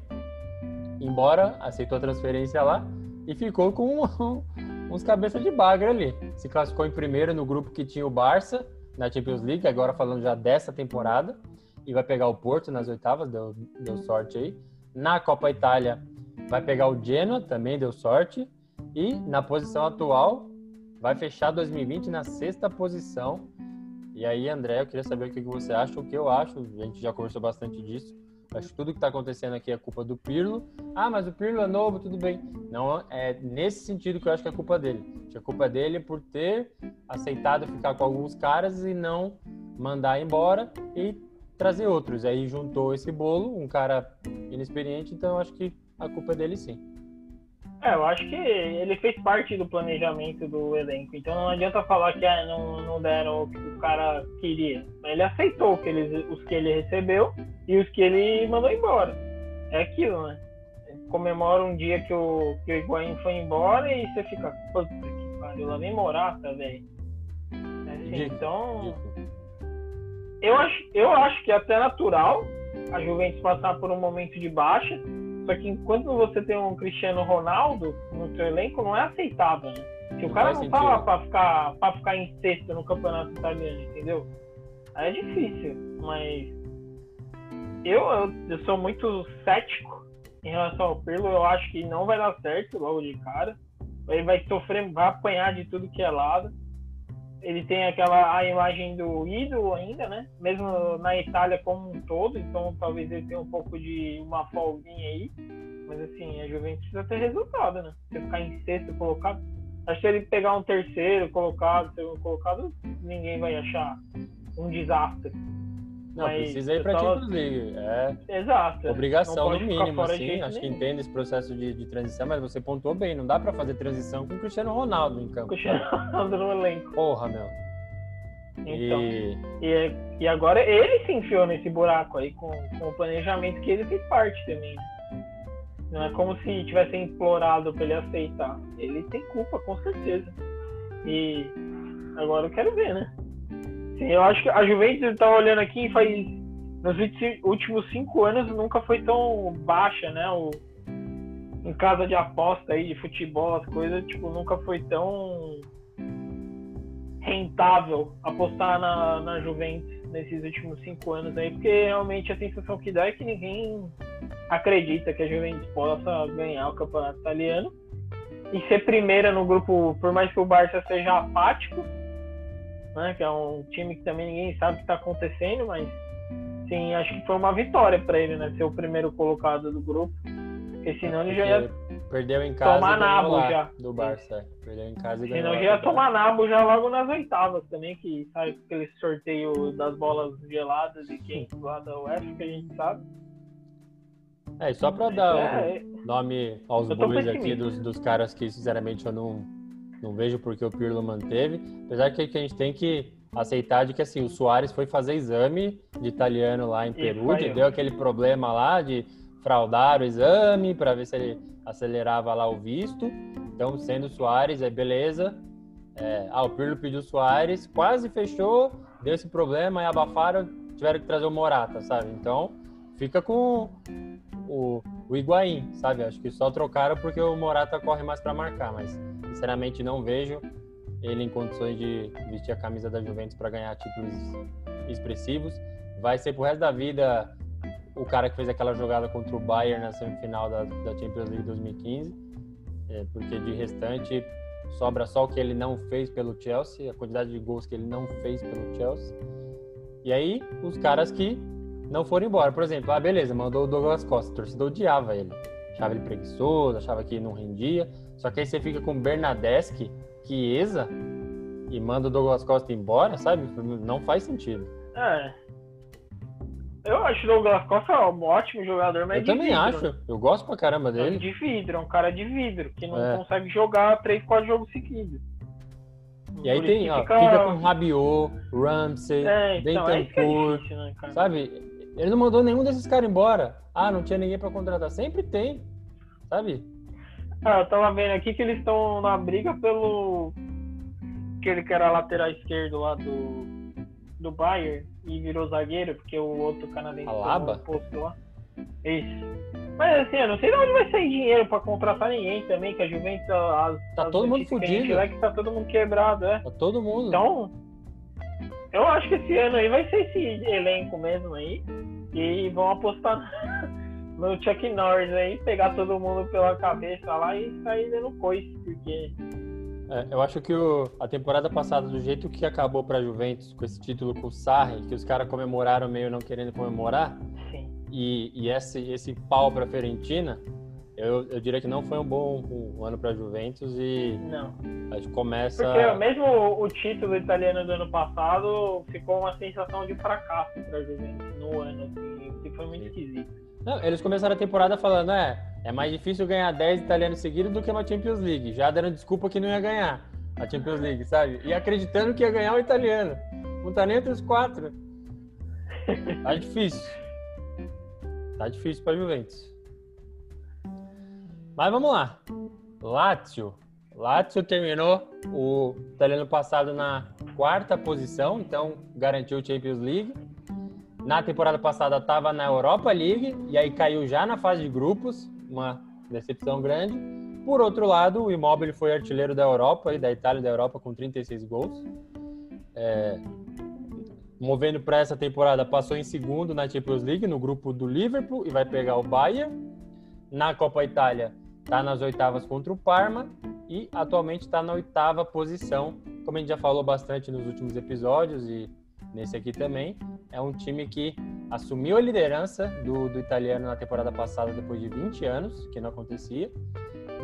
embora, aceitou a transferência lá e ficou com uns cabeça de bagra ali. Se classificou em primeiro no grupo que tinha o Barça na Champions League, agora falando já dessa temporada, e vai pegar o Porto nas oitavas, deu, deu sorte aí. Na Copa Itália vai pegar o Genoa, também deu sorte. E na posição atual vai fechar 2020 na sexta posição e aí, André, eu queria saber o que você acha, o que eu acho. A gente já conversou bastante disso. Acho que tudo que está acontecendo aqui é culpa do Pirlo. Ah, mas o Pirlo é novo, tudo bem. Não é nesse sentido que eu acho que é culpa dele. Acho que a culpa dele é por ter aceitado ficar com alguns caras e não mandar embora e trazer outros. Aí juntou esse bolo, um cara inexperiente, então eu acho que a culpa é dele sim. É, eu acho que ele fez parte do planejamento do elenco, então não adianta falar que ah, não, não deram o que o cara queria. Ele aceitou que ele, os que ele recebeu e os que ele mandou embora. É aquilo, né? Comemora um dia que o, que o Higuaín foi embora e você fica, puta que pariu, lá vem Morata, velho. Assim, então. Eu acho, eu acho que é até natural a Juventus passar por um momento de baixa só que enquanto você tem um Cristiano Ronaldo no seu elenco, não é aceitável, né? Se o cara não, não tá lá pra ficar, pra ficar em sexto no campeonato italiano, entendeu? Aí é difícil, mas eu, eu, eu, sou muito cético em relação ao Pirlo. Eu acho que não vai dar certo logo de cara. Ele vai sofrer, vai apanhar de tudo que é lado ele tem aquela a imagem do ídolo ainda, né? Mesmo na Itália como um todo, então talvez ele tenha um pouco de uma folguinha aí. Mas assim, a Juventus precisa ter resultado, né? Se ficar em sexto colocado. Acho que ele pegar um terceiro colocado, segundo colocado, ninguém vai achar um desastre. Não, Mas precisa ir para tava... Champions League. É Exato. Obrigação no mínimo, assim. Acho que entende esse processo de, de, transição, mas você pontuou bem. Não dá para fazer transição com o Cristiano Ronaldo em campo. Cristiano Ronaldo no elenco. Porra, meu. Então, e... E, e agora ele se enfiou nesse buraco aí com, com o planejamento que ele fez parte também. Não é como se tivessem implorado para ele aceitar. Ele tem culpa, com certeza. E agora eu quero ver, né? Sim, eu acho que a Juventus está olhando aqui faz nos últimos cinco anos nunca foi tão baixa, né? O, em casa de aposta aí de futebol, as coisas tipo nunca foi tão rentável apostar na, na Juventus nesses últimos cinco anos aí, porque realmente a sensação que dá é que ninguém acredita que a Juventus possa ganhar o campeonato italiano e ser primeira no grupo, por mais que o Barça seja apático, né? Que é um time que também ninguém sabe o que está acontecendo, mas sim, acho que foi uma vitória para ele, né? Ser o primeiro colocado do grupo. Porque senão ele já ia perdeu em casa tomar nabo já. Do Barça. É. Perdeu em casa e Senão já ia tomar nabo já logo nas oitavas também, que sabe aquele sorteio das bolas geladas e quentes lá da UEFA, que a gente sabe. É, só para dar é, um nome aos bullies aqui dos, dos caras que sinceramente eu não não vejo porque o Pirlo manteve. Apesar que, que a gente tem que aceitar de que assim, o Soares foi fazer exame de italiano lá em Peru, deu aquele problema lá de fraudaram o exame para ver se ele acelerava lá o visto. Então, sendo o Soares, aí beleza. É, ah, o Pirlo pediu o Soares, quase fechou, deu esse problema, aí abafaram, tiveram que trazer o Morata, sabe? Então, fica com o, o Higuaín, sabe? Acho que só trocaram porque o Morata corre mais para marcar, mas sinceramente não vejo ele em condições de vestir a camisa da Juventus para ganhar títulos expressivos. Vai ser pro resto da vida o cara que fez aquela jogada contra o Bayern na semifinal da, da Champions League 2015, é, porque de restante sobra só o que ele não fez pelo Chelsea, a quantidade de gols que ele não fez pelo Chelsea. E aí, os caras que não foram embora. Por exemplo, ah, beleza, mandou o Douglas Costa, a torcida odiava ele. Achava ele preguiçoso, achava que não rendia. Só que aí você fica com Bernadeschi, Chiesa, e manda o Douglas Costa embora, sabe? Não faz sentido. É, eu acho o Douglas Costa um ótimo jogador, mas Eu também vidro. acho. Eu gosto pra caramba dele. É de vidro, é um cara de vidro, que não É. consegue jogar três, quatro jogos seguidos. E aí tem, ó, fica- fica com Rabiot, Ramsey, É, então, é é difícil, né, sabe? Ele não mandou nenhum desses caras embora. Ah, não tinha ninguém pra contratar. Sempre tem, sabe? Ah, eu tava vendo aqui que eles estão na briga pelo. Aquele que era lateral esquerdo lá do. Do Bayern e virou zagueiro, porque o outro canadense Alaba? tomou o posto lá. Isso. Mas assim, eu não sei de onde vai sair dinheiro pra contratar ninguém também, que a Juventus. As, Tá as todo mundo fudido. lê que tá todo mundo quebrado, é. Pra todo mundo. Então, eu acho que esse ano aí vai ser esse elenco mesmo aí. E vão apostar no Chuck Norris aí, pegar todo mundo pela cabeça lá e sair dando coice, porque. É, eu acho que o- a temporada passada, do jeito que acabou pra Juventus, com esse título com o Sarri, que os caras comemoraram meio não querendo comemorar, Sim. e, e esse, esse pau pra Fiorentina, eu, eu diria que não foi um bom um ano pra Juventus e Não. a gente começa. Porque mesmo o, o título italiano do ano passado ficou uma sensação de fracasso pra Juventus no ano, assim, que foi muito Sim. esquisito. Não, eles começaram a temporada falando, é, é mais difícil ganhar 10 italianos seguidos do que uma Champions League. Já dando desculpa que não ia ganhar a Champions League, sabe? E acreditando que ia ganhar o italiano. Não tá nem entre os quatro. Tá difícil. Tá difícil pra Juventus. Mas vamos lá. Lazio. Lazio terminou o italiano passado na quarta posição, então garantiu o Champions League. Na temporada passada estava na Europa League e aí caiu já na fase de grupos, uma decepção grande. Por outro lado, o Immobile foi artilheiro da Europa e da Itália e da Europa com 36 gols. É, movendo para essa temporada, passou em segundo na Champions League, no grupo do Liverpool e vai pegar o Bayern. Na Copa Itália, está nas oitavas contra o Parma e atualmente está na oitava posição, como a gente já falou bastante nos últimos episódios e nesse aqui também. É um time que assumiu a liderança do, do italiano na temporada passada depois de 20 anos, que não acontecia.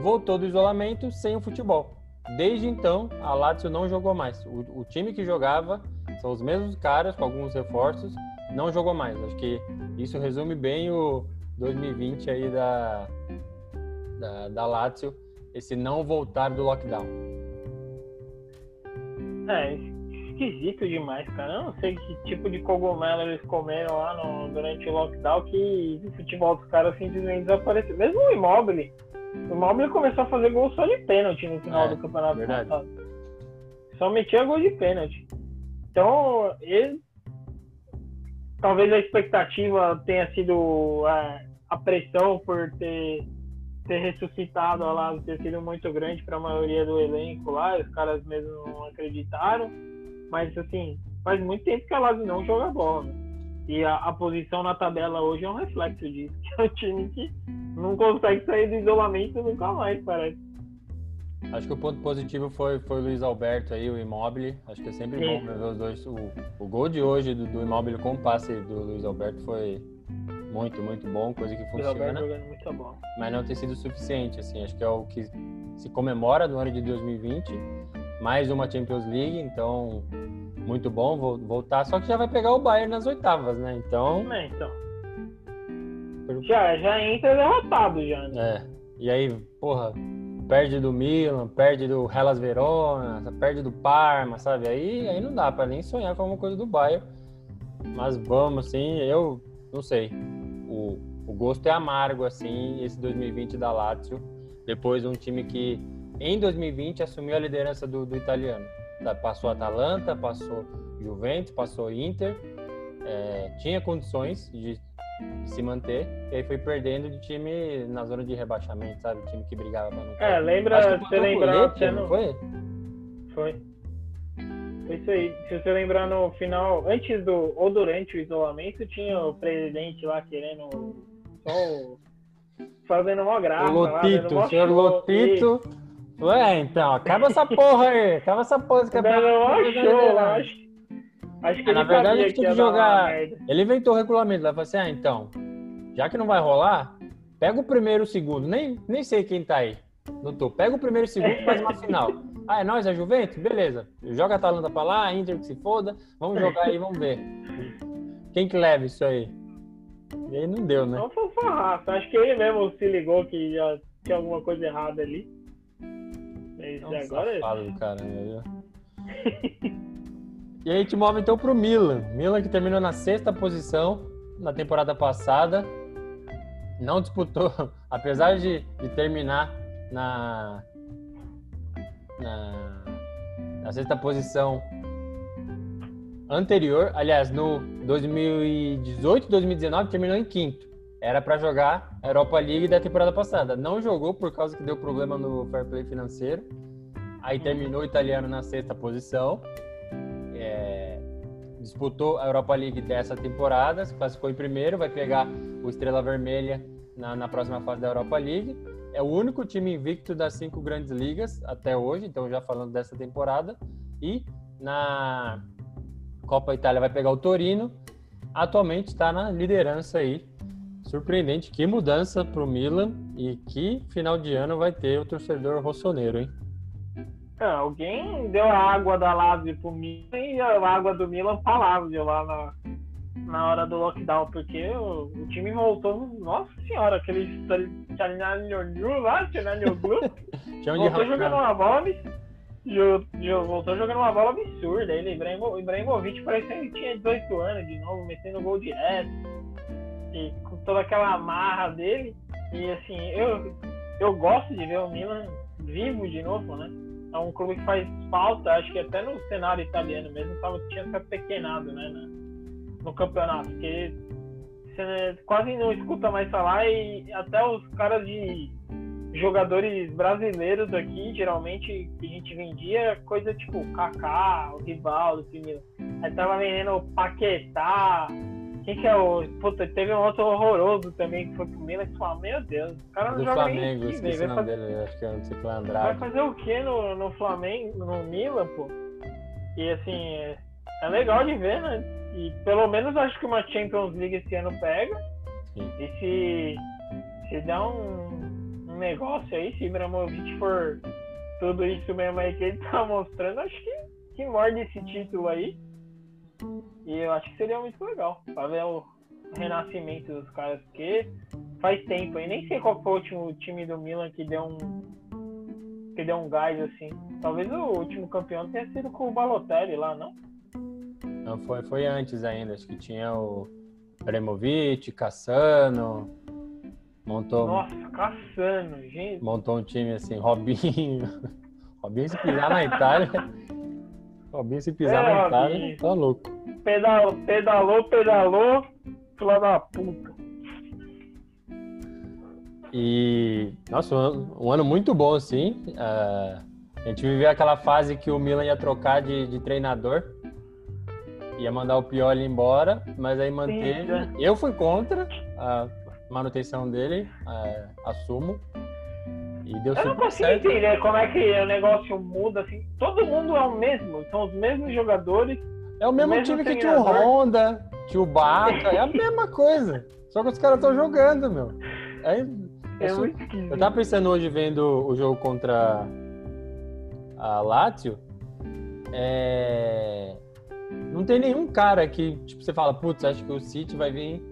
Voltou do isolamento sem o futebol. Desde então, a Lazio não jogou mais. O, o time que jogava são os mesmos caras, com alguns reforços, não jogou mais. Acho que isso resume bem o 2020 aí da, da, da Lazio, esse não voltar do lockdown. É, esquisito demais, cara. Eu não sei que tipo de cogumelo eles comeram lá no- durante o lockdown que o futebol dos caras simplesmente desapareceu. Mesmo o Immobile. O Immobile começou a fazer gol só de pênalti no final É, do campeonato verdade. passado. Só metia gol de pênalti. Então, ele. Talvez a expectativa tenha sido é, a pressão por ter, ter ressuscitado a ter sido muito grande para a maioria do elenco lá. Os caras mesmo não acreditaram. Mas, assim, faz muito tempo que a Lazio não joga bola. E a, a posição na tabela hoje é um reflexo disso. Que é um time que não consegue sair do isolamento nunca mais, parece. Acho que o ponto positivo foi, foi o Luiz Alberto aí, o Immobile. Acho que é sempre bom Sim. ver os dois. O, o gol de hoje do, do Immobile com o passe do Luiz Alberto foi muito, muito bom, coisa que funciona. mas não tem sido suficiente, assim, acho que é o que se comemora no ano de 2020, mais uma Champions League, então muito bom vo- voltar, só que já vai pegar o Bayern nas oitavas, né? Então, É, então. Já, já entra derrotado já, né? é. E aí, porra, perde do Milan, perde do Hellas Verona, perde do Parma, sabe? Aí, aí não dá pra nem sonhar com alguma coisa do Bayern. Mas vamos, assim, eu não sei. O, o gosto é amargo, assim, esse 2020 da Lazio, depois de um time que em 2020 assumiu a liderança do, do italiano. Tá, passou Atalanta, passou Juventus, passou Inter, é, tinha condições de, se manter, e aí foi perdendo de time na zona de rebaixamento, sabe? Time que brigava pra não É, lembra, você lembra, você não... foi? Foi. Foi isso aí. Se você lembrar no final, antes do, ou durante o isolamento, tinha o presidente lá querendo só fazendo uma graça. O Lotito, lá, o senhor Lotito. Ué, então, acaba essa porra aí, acaba essa porra que é pra... Não, achou, acho, acho que é, Na verdade, a gente tem que jogar. Ele inventou o regulamento, lá falou assim: ah, então, já que não vai rolar, pega o primeiro e o segundo. Nem, nem sei quem tá aí no topo. Pega o primeiro e o segundo e faz uma final. Ah, é nós, é Juventus? Beleza. Joga a Atalanta pra lá, a Inter que se foda. Vamos jogar aí, vamos ver. Quem que leva isso aí? E aí não deu, né? Não foi farraça. Acho que ele mesmo se ligou que já tinha alguma coisa errada ali. Mas é agora é. do viu? e aí te move então pro Milan. Milan que terminou na sexta posição na temporada passada. Não disputou, apesar de, de terminar na, na, na sexta posição anterior, aliás, no 2018, 2019 terminou em quinto. Era para jogar a Europa League da temporada passada. Não jogou por causa que deu problema no fair play financeiro. Aí terminou o italiano na sexta posição. É, disputou a Europa League dessa temporada, se classificou em primeiro, vai pegar o Estrela Vermelha na, na próxima fase da Europa League. É o único time invicto das cinco grandes ligas até hoje, então já falando dessa temporada. E na Copa Itália vai pegar o Torino. Atualmente está na liderança aí Surpreendente, que mudança para o Milan e que final de ano vai ter o torcedor rossoneiro, hein? É, alguém deu a água da Lazio pro Milan e a água do Milan pra Lazio lá na, na hora do lockdown, porque o, o time voltou, nossa senhora, aquele Tchalinhanoglu lá, Tchalinhanoglu, voltou jogando uma bola voltou jogando uma bola absurda. Ele, Ibrahimovic, parece que ele tinha 18 anos de novo, metendo gol direto e com toda aquela amarra dele. E assim, eu, eu gosto de ver o Milan vivo de novo, né? É um clube que faz falta, acho que até no cenário italiano mesmo tava, tinha se apequenado, né? No campeonato, porque você quase não escuta mais falar e até os caras de jogadores brasileiros aqui, geralmente, que a gente vendia, coisa tipo Kaká, o Rivaldo, assim, aí tava vendendo Paquetá, quem que é o. Puta, teve um outro horroroso também que foi pro Milan que falou, meu Deus, o cara não Do joga Flamengo, nem esqueci o nome dele, acho que é sei qual Andrade. Vai fazer o que no, no Flamengo, no Milan, pô? E assim, é, é legal de ver, né? E pelo menos acho que uma Champions League esse ano pega. Sim. E se, se dá um, um negócio aí, se Ibrahimovic for tudo isso mesmo aí que ele tá mostrando, acho que, que morde esse título aí. E eu acho que seria muito legal pra ver o renascimento dos caras, porque faz tempo. E nem sei qual foi o último time do Milan que deu um. que deu um gás assim. Talvez o último campeão tenha sido com o Balotelli lá, não? Não, foi, foi antes ainda. Acho que tinha o Premovic, Cassano. Montou. Nossa, Cassano, gente. Montou um time assim, Robinho. Robinho se pisar na Itália. Robinho se pisar é, na Itália, tá louco. Pedalou, pedalou, pedalou, filha da puta. E, nossa, um, um ano muito bom, assim. Uh, a gente viveu aquela fase que o Milan ia trocar de, de treinador, ia mandar o Pioli embora, mas aí manteve. Sim, é. Eu fui contra a manutenção dele, uh, assumo. E deu Eu não consigo certo. entender como é que o negócio muda assim. Todo mundo é o mesmo, são os mesmos jogadores. É o mesmo, o mesmo time que tinha o Honda, tinha o Baca, é a mesma coisa. Só que os caras estão jogando, meu. É, é eu, eu tava pensando hoje vendo o jogo contra a Lazio. É... Não tem nenhum cara que, tipo, você fala, putz, acho que o City vai vir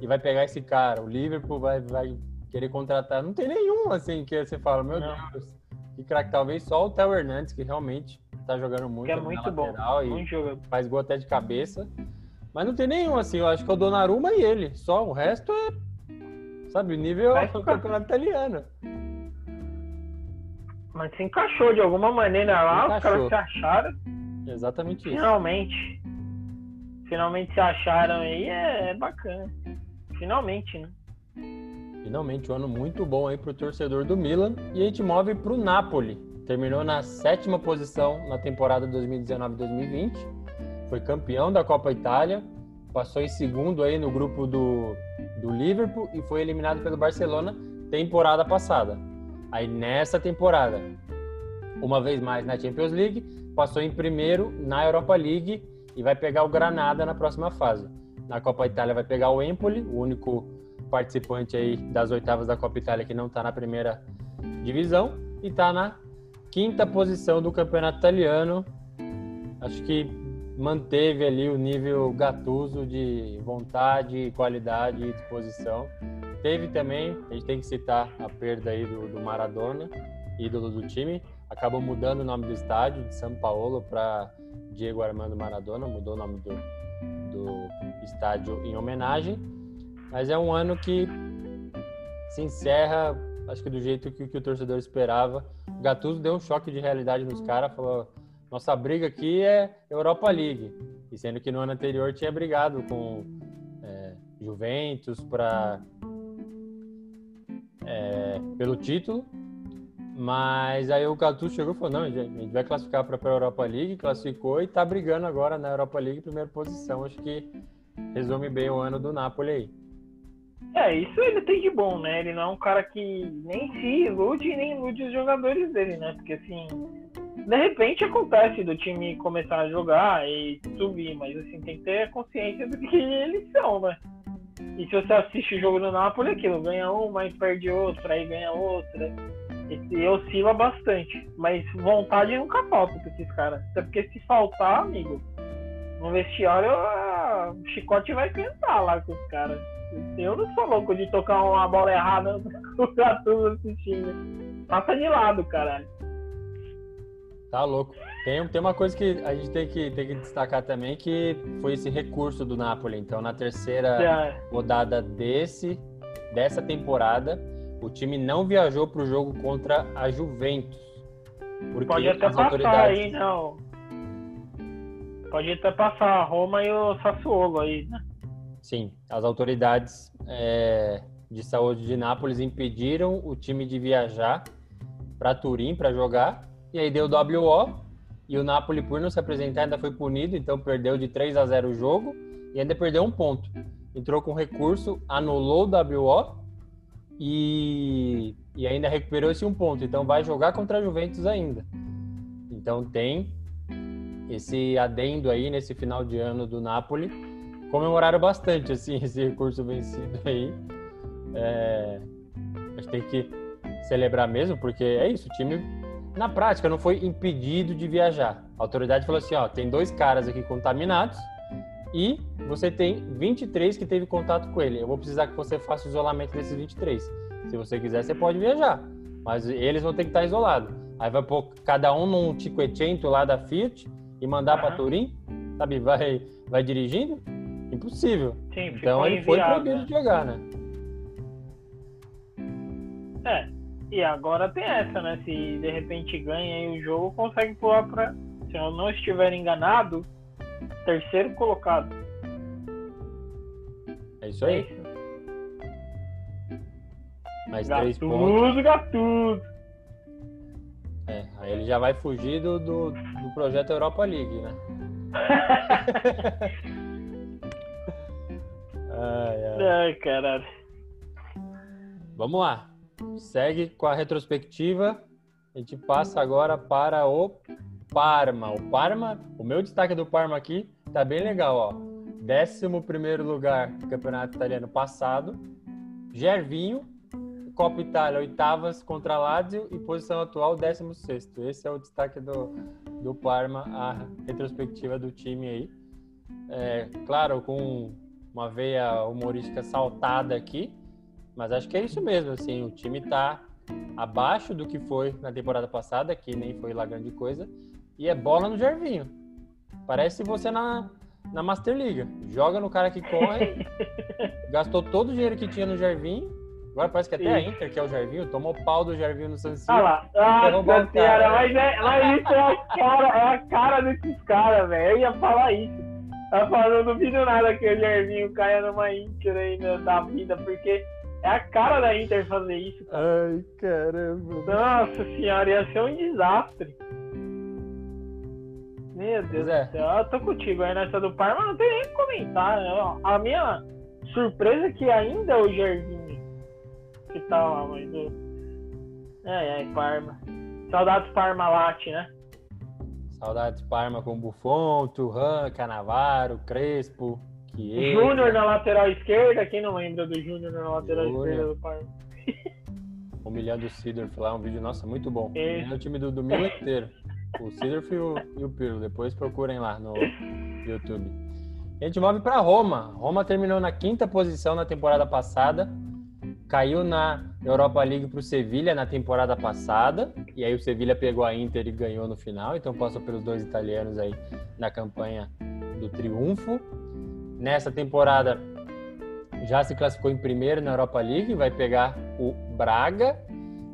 e vai pegar esse cara. O Liverpool vai, vai querer contratar. Não tem nenhum, assim, que você fala, meu não. Deus. Que craque, talvez só o Theo Hernandes, que realmente tá jogando muito. Que é muito bom. E faz gol até de cabeça. Mas não tem nenhum, assim, eu acho que é o Donnarumma e ele. Só o resto é Sabe, o nível é o campeonato italiano. Mas se encaixou de alguma maneira lá, encaixou. os caras se acharam. Exatamente isso. Finalmente. Finalmente se acharam aí, é, é bacana. Finalmente, né? Finalmente, um ano muito bom aí pro torcedor do Milan. E a gente move pro Napoli. Terminou na sétima posição na temporada 2019-2020. Foi campeão da Copa Itália. Passou em segundo aí no grupo do do Liverpool e foi eliminado pelo Barcelona temporada passada. Aí nessa temporada, uma vez mais na Champions League, passou em primeiro na Europa League e vai pegar o Granada na próxima fase. Na Copa Itália vai pegar o Empoli, o único participante aí das oitavas da Copa Itália que não está na primeira divisão e está na quinta posição do campeonato italiano. Acho que manteve ali o nível Gattuso de vontade, qualidade e disposição. Teve também, a gente tem que citar a perda aí do, do Maradona, ídolo do time. Acabou mudando o nome do estádio, de São Paulo para Diego Armando Maradona, mudou o nome do, do estádio em homenagem. Mas é um ano que se encerra, acho que do jeito que, que o torcedor esperava. O Gattuso deu um choque de realidade nos caras, falou nossa briga aqui é Europa League. E sendo que no ano anterior tinha brigado com é, Juventus para é, pelo título. Mas aí o Gattuso chegou e falou: não, a gente vai classificar para a Europa League, classificou e está brigando agora na Europa League, primeira posição. Acho que resume bem o ano do Napoli aí. É, isso ele tem de bom, né? Ele não é um cara que nem se ilude nem ilude os jogadores dele, né? Porque assim, de repente acontece do time começar a jogar e subir, mas assim, tem que ter consciência do que eles são, né? E se você assiste o jogo do Napoli, é aquilo, ganha um, mas perde outro, aí ganha outra. E, e oscila bastante. Mas vontade nunca falta pra esses caras. Até porque se faltar, amigo, no vestiário o chicote vai cantar lá com os caras. Eu não sou louco de tocar uma bola errada com o Gattuso assistindo. Passa de lado, caralho. Tá louco. Tem, tem uma coisa que a gente tem que, tem que destacar também, que foi esse recurso do Napoli. Então, na terceira é. rodada desse, dessa temporada, o time não viajou para o jogo contra a Juventus. Porque Pode até passar autoridades... aí, não. Pode até passar a Roma e o Sassuolo aí, né? Sim, as autoridades é, de saúde de Nápoles impediram o time de viajar para Turim para jogar e aí deu WO. E o Napoli, por não se apresentar, ainda foi punido, então perdeu de 3 a 0 o jogo e ainda perdeu um ponto. Entrou com recurso, anulou o WO e, e ainda recuperou esse um ponto. Então vai jogar contra a Juventus ainda. Então tem esse adendo aí nesse final de ano do Napoli. Comemoraram bastante assim esse recurso vencido aí. É, a gente tem que celebrar mesmo, porque é isso, o time na prática, não foi impedido de viajar. A autoridade falou assim: ó, tem dois caras aqui contaminados e você tem 23 que teve contato com ele. Eu vou precisar que você faça o isolamento desses 23. Se você quiser, você pode viajar, mas eles vão ter que estar isolados. Aí vai pôr cada um num Cinquecento lá da Fiat e mandar uhum. para Turim, sabe? Vai, vai dirigindo? Impossível. Sim, então ele foi proibido né? de jogar, né? É, e agora tem essa, né? Se de repente ganha aí o jogo, consegue pular para, se eu não estiver enganado, terceiro colocado. É isso aí. É isso. Mais três pontos. Gatudo. É, aí ele já vai fugir do, do, do projeto Europa League, né? ai, ai. ai, caralho. Vamos lá segue com a retrospectiva. A gente passa agora para o Parma. O Parma, o meu destaque do Parma aqui tá bem legal, ó. 11 lugar do campeonato italiano passado. Gervinho, Copa Itália, oitavas contra Lazio e posição atual, 16. Esse é o destaque do, do Parma, a retrospectiva do time aí. É, claro, com uma veia humorística saltada aqui, mas acho que é isso mesmo, assim, o time está abaixo do que foi na temporada passada, que nem foi lá grande coisa, e é bola no Gervinho. Parece você na, na Master League. Joga no cara que corre, gastou todo o dinheiro que tinha no Gervinho Agora parece que até a Inter, que é o Jarvinho, tomou pau do Jarvinho no San Siro. Ah lá, nossa senhora, mas, é, mas isso é a cara, é a cara desses caras, velho. Eu ia falar isso. Tá falando, não duvido nada que o Jarvinho caia numa Inter aí né, da vida, porque é a cara da Inter fazer isso. Cara. Ai, caramba. Nossa senhora, ia ser um desastre. Meu Deus é. do céu, eu tô contigo aí nessa do Parma, não tem nem o que comentar. Né? A minha surpresa é que ainda é o Jardim que tá lá, mas o. Ai, ai, Parma. Saudades Parmalat, né? Saudades Parma com Buffon, Turran, Canavaro, Crespo. Júnior na lateral esquerda, quem não lembra do Júnior na lateral Júnior. esquerda do Parma? Humilhando o Sidorf lá, um vídeo, nossa, muito bom. É o time do domingo inteiro. O Sidorf e o, e o Pirlo. Depois procurem lá no YouTube. a gente move para Roma. Roma terminou na quinta posição na temporada passada. Caiu na Europa League para o Sevilha na temporada passada. E aí o Sevilha pegou a Inter e ganhou no final. Então passou pelos dois italianos aí na campanha do triunfo. Nessa temporada já se classificou em primeiro na Europa League, vai pegar o Braga.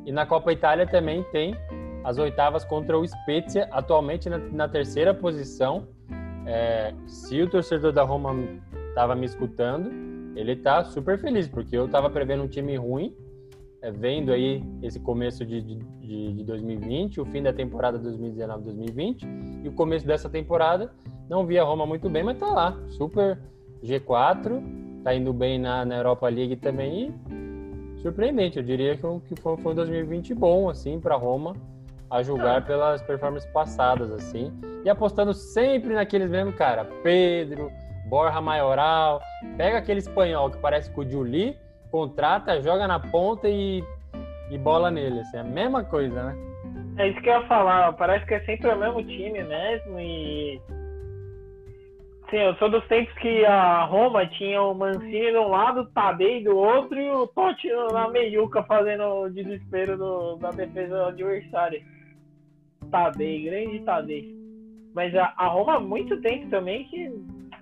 E na Copa Itália também tem as oitavas contra o Spezia, atualmente na, na terceira posição. É, se o torcedor da Roma estava me escutando, ele está super feliz, porque eu estava prevendo um time ruim, é, vendo aí esse começo de, de, de 2020, o fim da temporada 2019-2020 e o começo dessa temporada. Não vi a Roma muito bem, mas está lá, super G4, está indo bem na, na Europa League também. E surpreendente, eu diria que, que foi, foi um 2020 bom assim para Roma a julgar pelas performances passadas, assim. E apostando sempre naqueles mesmo, cara. Pedro, Borja Maioral. Pega aquele espanhol que parece com o Juli, contrata, joga na ponta e, e bola nele. Assim, é a mesma coisa, né? É isso que eu ia falar. Parece que é sempre o mesmo time mesmo e Sim, eu sou dos tempos que a Roma tinha o Mancini de um lado, o Tadei do outro e o Totti na meiuca fazendo o desespero do, da defesa adversária. Tadei, grande Tadei. Mas a, a Roma há muito tempo também que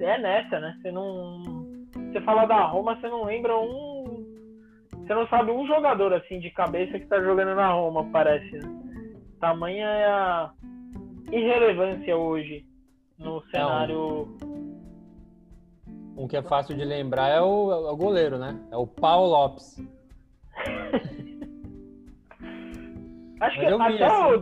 é nessa, né? Você não. Você fala da Roma, você não lembra um. Você não sabe um jogador assim de cabeça que tá jogando na Roma, parece. Né? Tamanha é a irrelevância hoje no cenário. Um que é fácil de lembrar é o, é o goleiro, né? É o Paulo Lopes. Acho Mas que até assim. o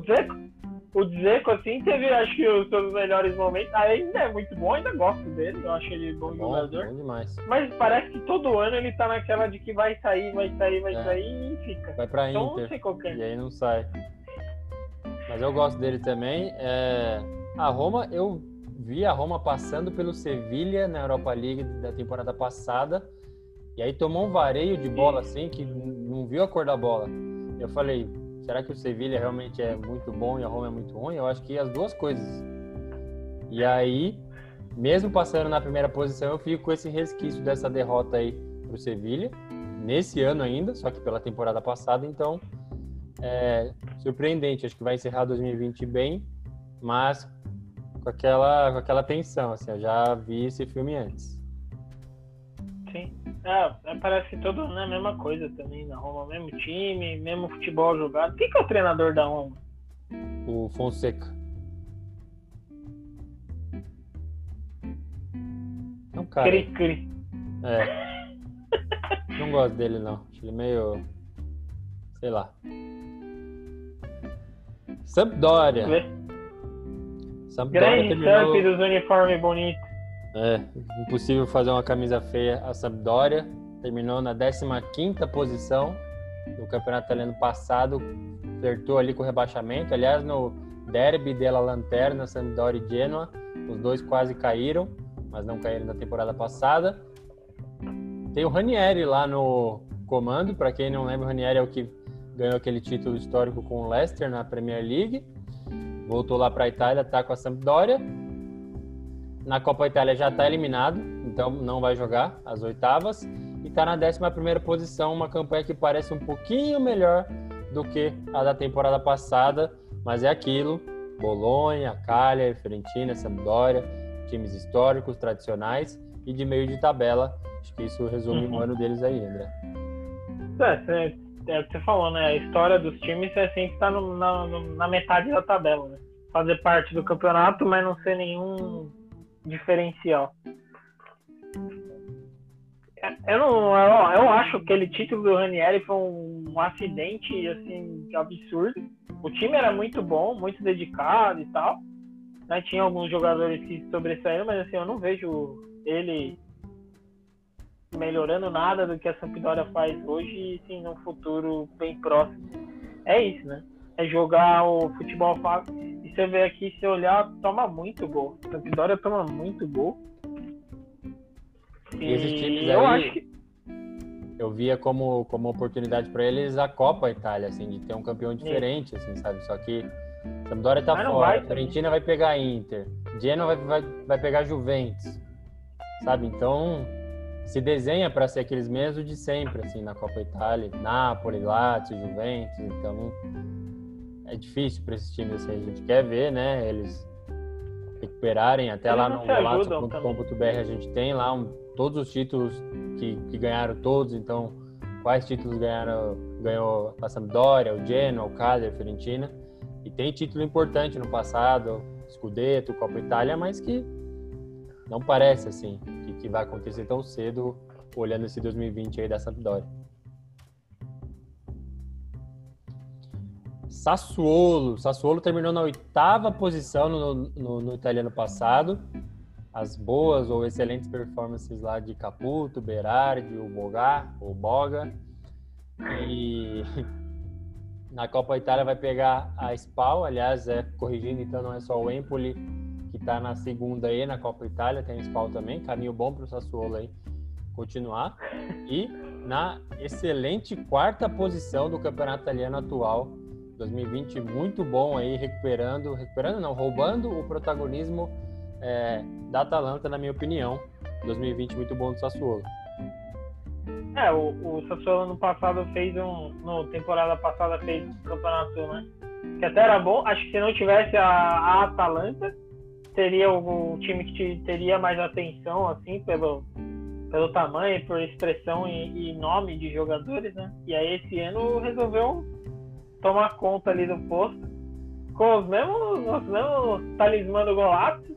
o Dzeko, assim, teve, acho que, os seus melhores momentos. Ainda é muito bom, ainda gosto dele. Eu acho ele bom, bom jogador. Bom demais. Mas parece que todo ano ele tá naquela de que vai sair, vai sair, vai é. sair e fica. Vai pra então, Inter. Não sei qual é. E aí não sai. Mas eu gosto dele também. É... A Roma, eu vi a Roma passando pelo Sevilha na Europa League da temporada passada. E aí tomou um vareio de bola assim que não viu a cor da bola. Eu falei, será que o Sevilha realmente é muito bom e a Roma é muito ruim? Eu acho que as duas coisas. E aí, mesmo passando na primeira posição, eu fico com esse resquício dessa derrota aí pro Sevilha, nesse ano ainda, só que pela temporada passada, então é surpreendente. Acho que vai encerrar 2020 bem, mas com aquela, com aquela tensão, assim, eu já vi esse filme antes. Sim. É, é, parece todo né, a mesma coisa também na Roma, mesmo time, mesmo futebol jogado. Quem que é o treinador da Roma? O Fonseca. É um cara. Cri, cri. É. Não gosto dele não. Acho ele meio. sei lá. Sampdoria. Sampdoria Grande terminou... Samp dos uniformes bonitos. É, impossível fazer uma camisa feia a Sampdoria. Terminou na 15ª posição no campeonato italiano passado. Flertou ali com o rebaixamento. Aliás, no derby della Lanterna, Sampdoria e Genoa, os dois quase caíram, mas não caíram na temporada passada. Tem o Ranieri lá no comando. Para quem não lembra, o Ranieri é o que ganhou aquele título histórico com o Leicester na Premier League. Voltou lá para a Itália, está com a Sampdoria na Copa Itália já está eliminado, então não vai jogar as oitavas. E está na 11 posição, uma campanha que parece um pouquinho melhor do que a da temporada passada, mas é aquilo: Bolonha, Cagliari, Fiorentina, Sampdoria, times históricos, tradicionais e de meio de tabela. Acho que isso resume uhum. o ano deles aí, André. É, é, o que você falou, né? A história dos times é sempre estar tá na, na metade da tabela, né? Fazer parte do campeonato, mas não ser nenhum diferencial. É, eu, não, eu, eu acho que aquele título do Ranieri foi um, um acidente assim absurdo. O time era muito bom, muito dedicado e tal. Né? Tinha alguns jogadores que sobressaíram, mas assim, eu não vejo ele melhorando nada do que a Sampdoria faz hoje e sim no futuro bem próximo. É isso, né? É jogar o futebol fácil. Você vê aqui, se olhar, toma muito gol. A Sampdoria toma muito gol. E, e esses times eu aí, acho que... eu via como, como oportunidade para eles a Copa Itália, assim, de ter um campeão diferente, assim, sabe? Só que Sampdoria tá fora, vai, Fiorentina vai pegar a Inter, Genoa vai, vai, vai pegar Juventus, sabe? Então, se desenha para ser aqueles mesmos de sempre, assim, na Copa Itália, Napoli, Lazio, Juventus, então é difícil para esses times, assim, a gente quer ver, né, eles recuperarem, até eles lá no golaço.com.br a gente tem lá um, todos os títulos que, que ganharam todos, então quais títulos ganharam, ganhou a Sampdoria, o Genoa, o Cagliari, a Fiorentina, e tem título importante no passado, Scudetto, Copa Itália, mas que não parece assim que, que vai acontecer tão cedo olhando esse 2020 aí da Sampdoria. Sassuolo. Sassuolo terminou na oitava posição no, no, no, italiano passado. As boas ou excelentes performances lá de Caputo, Berardi, o Boga, o Boga. E Na Copa Itália vai pegar a Spal, aliás, é corrigindo, então não é só o Empoli que está na segunda aí na Copa Itália, tem a Spal também, caminho bom para o Sassuolo aí continuar. E na excelente quarta posição do campeonato italiano atual, 2020 muito bom aí, recuperando, recuperando não, roubando o protagonismo é, da Atalanta, na minha opinião. 2020 muito bom do Sassuolo. É, o, o Sassuolo no passado fez um. No temporada passada fez um campeonato, né? Que até era bom. Acho que se não tivesse a, a Atalanta, seria o, o, time que teria mais atenção, assim, pelo, pelo tamanho, por expressão e, e, nome de jogadores, né? E aí esse ano resolveu tomar conta ali do posto com os mesmos, os mesmos talismã do Golato,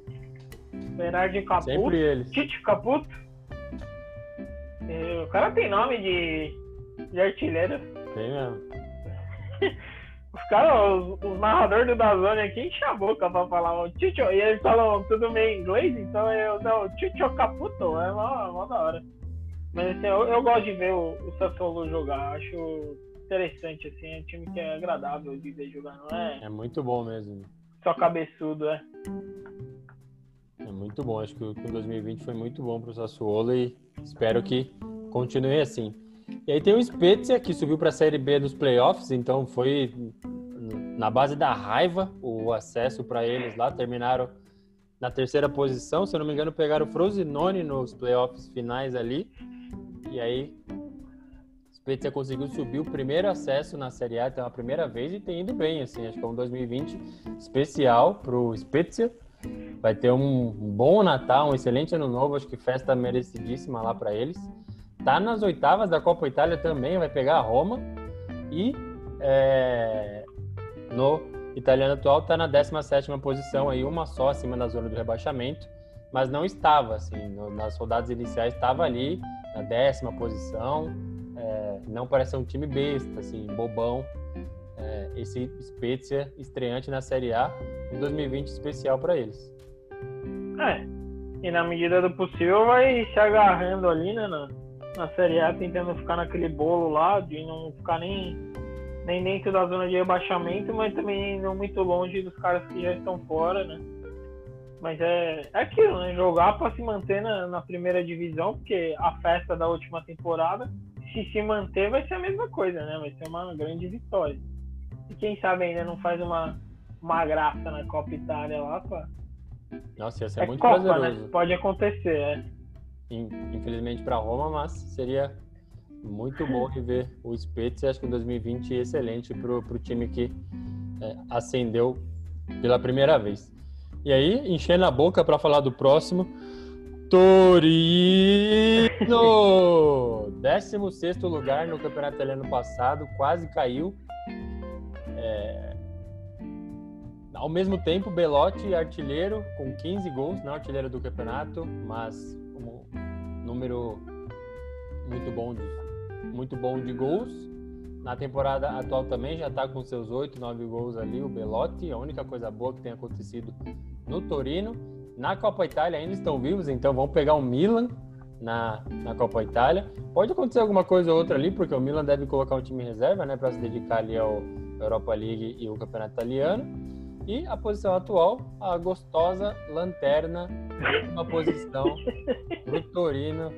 Bernardo Caputo, Tite Caputo o cara tem nome de, de artilheiro. Tem mesmo. Os caras, os, os narradores do Dazone aqui enchem a boca pra falar o Ticho, e eles falam tudo meio inglês, então eu não, Ticho Caputo, é mó, mó da hora. Mas assim, eu, eu gosto de ver o, o Sassuolo jogar, acho interessante, assim, é um time que é agradável de ver jogar, não é? É muito bom mesmo. Só cabeçudo, é. É muito bom, acho que o 2020 foi muito bom pro Sassuolo e espero que continue assim. E aí tem o Spezia, que subiu para a Série B dos playoffs, então foi na base da raiva o acesso para eles lá. Terminaram na terceira posição, se eu não me engano, pegaram o Frosinone nos playoffs finais ali. E aí, Spezia conseguiu subir o primeiro acesso na Série A, então é a primeira vez e tem ido bem, assim. Acho que é um 2020 especial para o Spezia. Vai ter um bom Natal, um excelente Ano Novo, acho que festa merecidíssima lá para eles tá nas oitavas da Copa Itália também, vai pegar a Roma. E é, no italiano atual tá na 17 posição, aí uma só acima da zona do rebaixamento, mas não estava, assim, no, nas rodadas iniciais estava ali na décima posição. É, não parece um time besta, assim, bobão. É, esse Spezia estreante na Série A, um 2020 especial para eles. É, e na medida do possível vai se agarrando ali, né, na, na Série A tentando ficar naquele bolo lá, de não ficar nem, nem dentro da zona de rebaixamento, mas também não muito longe dos caras que já estão fora, né? Mas é, é aquilo, né? Jogar para se manter na, na primeira divisão, porque a festa da última temporada, se se manter, vai ser a mesma coisa, né? Vai ser uma grande vitória. E quem sabe ainda não faz uma, uma graça na Copa Itália lá, pra... Nossa, ia ser é muito Copa, né? prazeroso. Né? Pode acontecer, é infelizmente para Roma, mas seria muito bom rever o Spezia. Acho que em 2020 excelente para o time que é, ascendeu pela primeira vez. E aí, enchendo a boca para falar do próximo, Torino! 16 lugar no campeonato italiano passado, quase caiu. É... Ao mesmo tempo, Belotti, artilheiro, com 15 gols, não artilheiro do campeonato, mas um número muito bom de, muito bom de gols. Na temporada atual também já está com seus 8, 9 gols ali, o Belotti, a única coisa boa que tem acontecido no Torino. Na Copa Itália ainda estão vivos, então vão pegar o Milan na, na Copa Itália. Pode acontecer alguma coisa ou outra ali, porque o Milan deve colocar um time reserva, né, para se dedicar ali ao Europa League e o Campeonato Italiano. E a posição atual, a gostosa lanterna, uma posição pro Torino.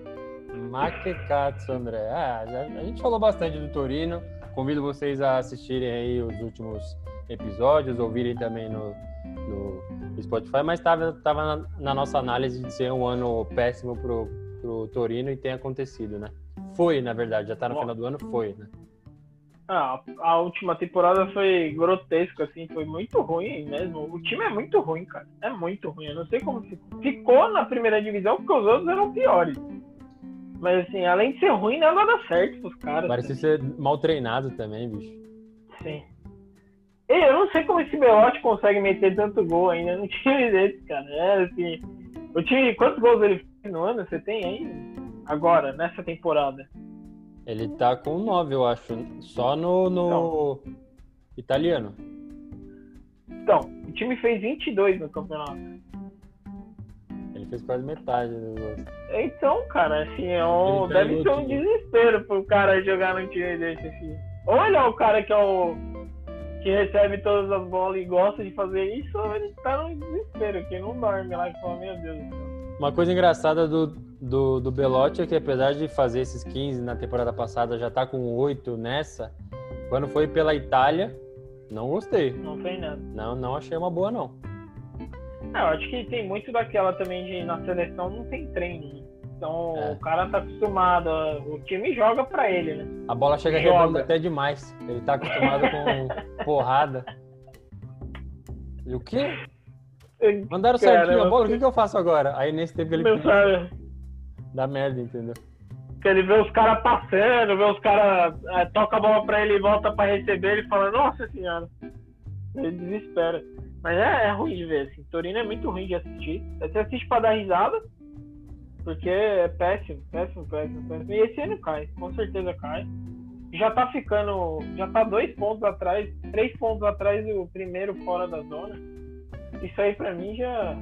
Maquecatsu, André. Ah, a gente falou bastante do Torino. Convido vocês a assistirem aí os últimos episódios, ouvirem também no, no Spotify, mas estava tava na, na, nossa análise de ser um ano péssimo pro, pro Torino e tem acontecido, né? Foi, na verdade, já tá no Bom. final do ano, foi, né? Ah, a última temporada foi grotesca, assim, foi muito ruim mesmo. O time é muito ruim, cara. É muito ruim. Eu não sei como ficou. Ficou na primeira divisão porque os outros eram piores. Mas assim, além de ser ruim, nada dá certo pros caras. Parece ser mal treinado também, bicho. Sim. Eu não sei como esse Belote consegue meter tanto gol ainda no time desse, cara. É assim. O time, quantos gols ele fez no ano? Você tem aí? Agora, nessa temporada? Ele tá com 9, eu acho. Só no, no então, italiano. Então, o time fez 22 no campeonato. Ele fez quase metade do gols. Então, cara, assim, é um, tá deve ser um desespero pro cara jogar num time desse, assim. Olha o cara que é o. que recebe todas as bolas e gosta de fazer isso, ele tá num desespero, que não dorme lá e fala, meu Deus do céu. Uma coisa engraçada do, do, do Belotti é que apesar de fazer esses 15 na temporada passada, já tá com 8 nessa, quando foi pela Itália, não gostei. Não tem nada. Não, não achei uma boa, não. É, eu acho que tem muito daquela também de na seleção não tem treino. Então é. o cara tá acostumado, o time joga para ele, né? A bola chega joga. redonda até demais. Ele tá acostumado com porrada. E o quê? Mandaram certinho a bola, o que, que eu faço agora? Aí nesse tempo ele. Dá merda, entendeu? Que ele vê os caras passando, vê os caras. É, toca a bola pra ele e volta pra receber, ele fala, nossa senhora. Ele desespera. Mas é, é ruim de ver, assim. Torino é muito ruim de assistir. Você assiste pra dar risada, porque é péssimo, péssimo, péssimo, péssimo. E esse ano cai, com certeza cai. Já tá ficando. Já tá dois pontos atrás, três pontos atrás do primeiro fora da zona isso aí pra mim já.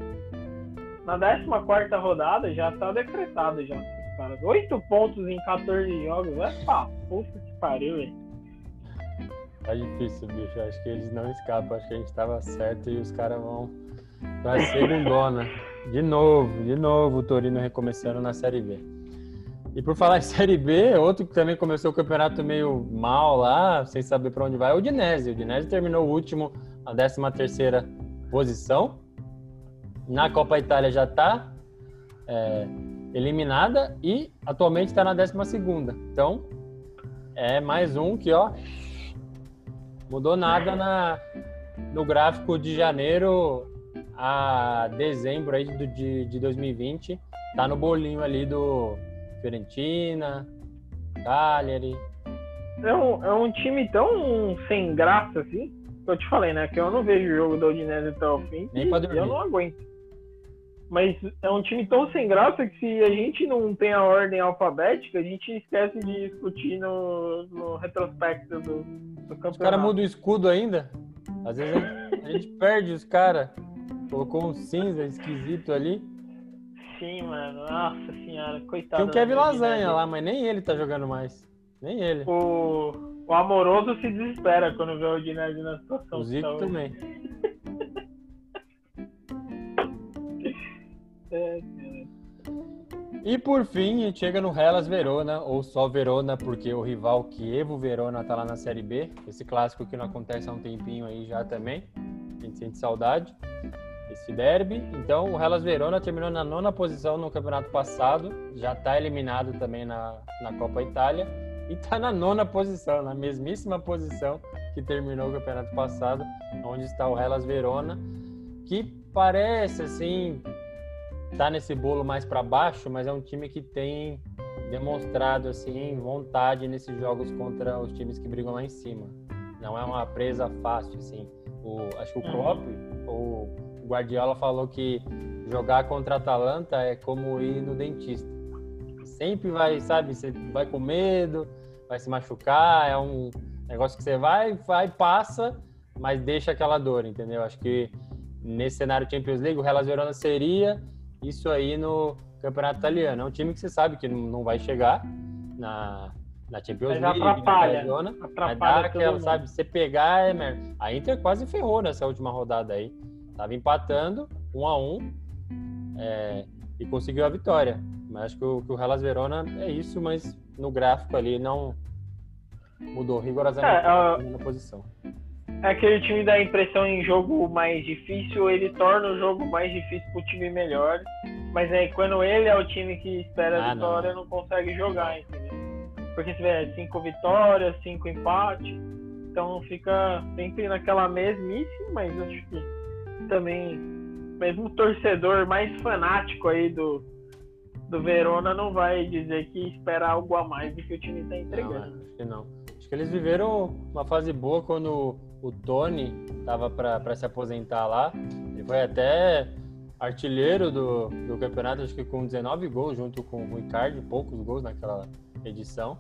Na 14 rodada já tá decretado já. Cara. 8 pontos em 14 jogos. É pá, puta que pariu, velho. Tá difícil, bicho. Acho que eles não escapam. Acho que a gente tava certo e os caras vão pra segundona. De novo, de novo o Torino recomeçando na Série B. E por falar em Série B, outro que também começou o campeonato meio mal lá, sem saber para onde vai, é o Dinese. O Dinese terminou o último, a 13 terceira posição. Na Copa Itália já está é, eliminada e atualmente está na 12 segunda. Então, é mais um que, ó, mudou nada na, no gráfico de janeiro a dezembro aí de, de, de 2020. Tá no bolinho ali do Fiorentina, Cagliari. É um, é um time tão sem graça assim eu te falei, né? Que eu não vejo o jogo do Udinese até o fim. Nem e eu não aguento. Mas é um time tão sem graça que se a gente não tem a ordem alfabética, a gente esquece de discutir no, no retrospecto do, do campeonato. Os caras mudam o escudo ainda. Às vezes a gente, a gente perde os caras. Colocou um cinza esquisito ali. Sim, mano. Nossa senhora, coitado. Tem o Kevin Lasanha lá, mas nem ele tá jogando mais. Nem ele. O o amoroso se desespera quando vê o Udinese na situação. O Zico também. é, e por fim, a gente chega no Hellas Verona, ou só Verona, porque o rival Kievo Verona tá lá na Série B. Esse clássico que não acontece há um tempinho aí já também. A gente sente saudade. Esse derby. Então, o Hellas Verona terminou na nona posição no campeonato passado. Já está eliminado também na, na Copa Itália e está na nona posição, na mesmíssima posição que terminou o campeonato passado, onde está o Hellas Verona, que parece assim tá nesse bolo mais para baixo, mas é um time que tem demonstrado assim vontade nesses jogos contra os times que brigam lá em cima. Não é uma presa fácil, assim. O, acho que o Klopp, o Guardiola falou que jogar contra a Atalanta é como ir no dentista. Sempre vai, sabe, você vai com medo, vai se machucar, é um negócio que você vai, vai, passa, mas deixa aquela dor, entendeu? Acho que nesse cenário Champions League, o Hellas Verona seria isso aí no Campeonato Italiano. É um time que você sabe que não vai chegar na, na Champions Mas League, atrapalha, na zona, atrapalha mas dá aquela, sabe, você pegar, é, merda. a Inter quase ferrou nessa última rodada aí. Tava empatando, um a um, é, e conseguiu a vitória. Mas acho que o, que o Hellas Verona é isso, mas no gráfico ali não mudou rigorosamente É, na posição. É aquele time dá a impressão em jogo mais difícil, ele torna o jogo mais difícil pro time melhor. Mas aí quando ele é o time que espera Ah, a vitória, não. consegue jogar, entendeu? Porque se tiver cinco vitórias, cinco empates, então fica sempre naquela mesmice, mas acho que também, mesmo o torcedor mais fanático aí do, do Verona não vai dizer que espera algo a mais do que o time tá Não, é, entregando. acho que não. Acho que eles viveram uma fase boa quando o Tony estava para se aposentar lá. Ele foi até artilheiro do, do campeonato, acho que com 19 gols, junto com o Ricardo, poucos gols naquela edição.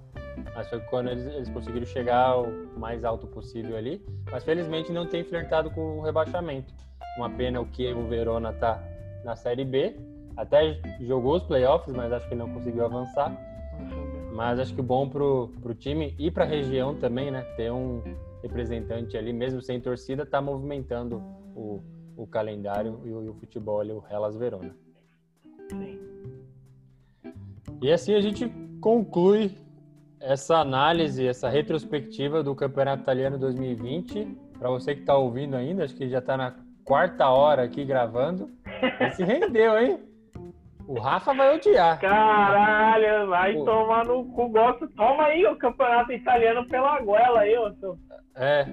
Mas foi quando eles, eles conseguiram chegar o mais alto possível ali. Mas felizmente não tem flertado com o rebaixamento. Uma pena o que o Verona tá na Série B. Até jogou os playoffs, mas acho que não conseguiu avançar. Mas acho que bom pro, pro time e pra região também, né? Ter um representante ali, mesmo sem torcida, tá movimentando o, o calendário e o, e o futebol ali, o Hellas Verona. Sim. E assim a gente conclui essa análise, essa retrospectiva do Campeonato Italiano 2020. Para você que está ouvindo ainda, acho que já está na quarta hora aqui gravando. Esse rendeu, hein? O Rafa vai odiar. Caralho, vai Pô. tomar no cu. Gosto. Toma aí o campeonato italiano pela goela aí, ô seu. É,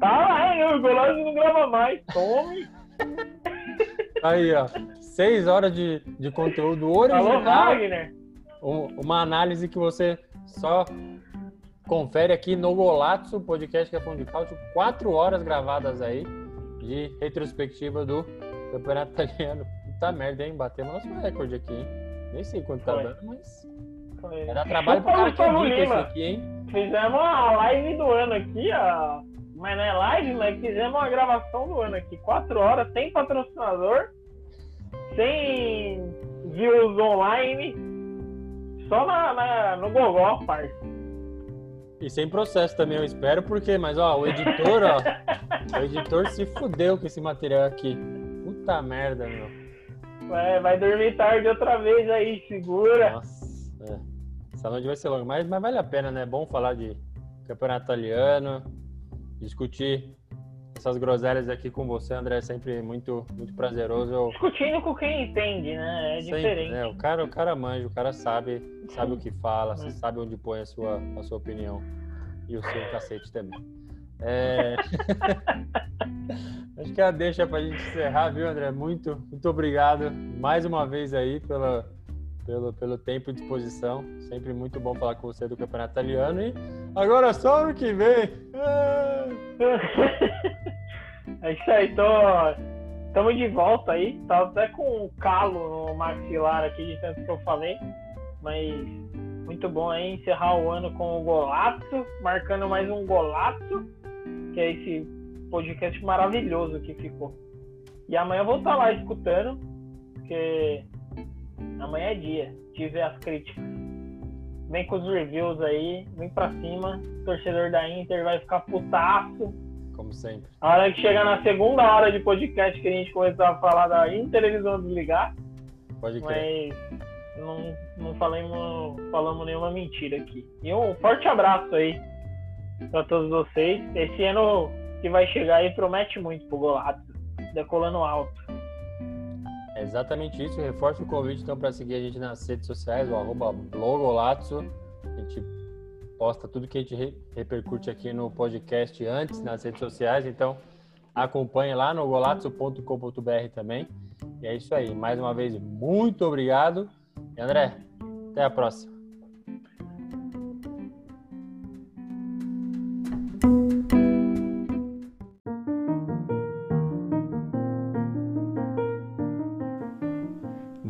Tá lá, hein? O Goloso não grava mais. Tome. aí, ó. Seis horas de, de conteúdo Alô, original. Wagner. Um- uma análise que você só confere aqui no Golazzo, podcast que é fundo de cálcio, quatro horas gravadas aí de retrospectiva do Campeonato Italiano. Puta merda, hein? Batemos nosso recorde aqui, hein? Nem sei quanto tá Foi. dando, mas Foi. vai dar trabalho Chupa, cara que isso Lima. aqui, hein? Fizemos a live do ano aqui, ó. Mas não é live, mas fizemos uma gravação do ano aqui. Quatro horas, sem patrocinador, sem views online, só na, na- no Gogó, parça. E sem processo também, eu espero, porque, mas ó, o editor, ó, o editor se fudeu com esse material aqui. Puta merda, meu. Vai, vai dormir tarde outra vez aí, segura. Nossa, é. Essa noite vai ser longa, mas, mas vale a pena, né? É bom falar de campeonato italiano, discutir essas groselhas aqui com você, André, é sempre muito, muito prazeroso. Eu, Discutindo com quem entende, né? É sempre, diferente. né? O cara, o cara manja, o cara sabe, sabe o que fala, você sabe onde põe a sua, a sua opinião e o seu cacete também. É... Acho que a deixa pra gente encerrar, viu, André? Muito, muito obrigado mais uma vez aí pela, pelo, pelo tempo e disposição. Sempre muito bom falar com você do Campeonato Italiano. E agora só ano que vem. É isso aí, tô. Estamos de volta aí. Tava até com um calo no maxilar aqui de tanto que eu falei. Mas muito bom aí encerrar o ano com o golaço, marcando mais um golaço, que é esse podcast maravilhoso que ficou. E amanhã eu vou estar lá escutando, porque amanhã é dia de ver as críticas. Vem com os reviews aí, vem pra cima. O torcedor da Inter vai ficar putaço. Como sempre. A hora que chegar na segunda hora de podcast que a gente começar a falar da Inter, eles vão desligar. Pode crer. Mas não, não falamos, falamos nenhuma mentira aqui. E um forte abraço aí pra todos vocês. Esse ano que vai chegar aí promete muito pro Golato. Decolando alto. É exatamente isso. Reforço o convite então para seguir a gente nas redes sociais, o arroba Blogolatso. A gente posta tudo que a gente re- repercute aqui no podcast antes nas redes sociais, então acompanhe lá no golazzo.com.br também. E é isso aí. Mais uma vez, muito obrigado. E André, até a próxima.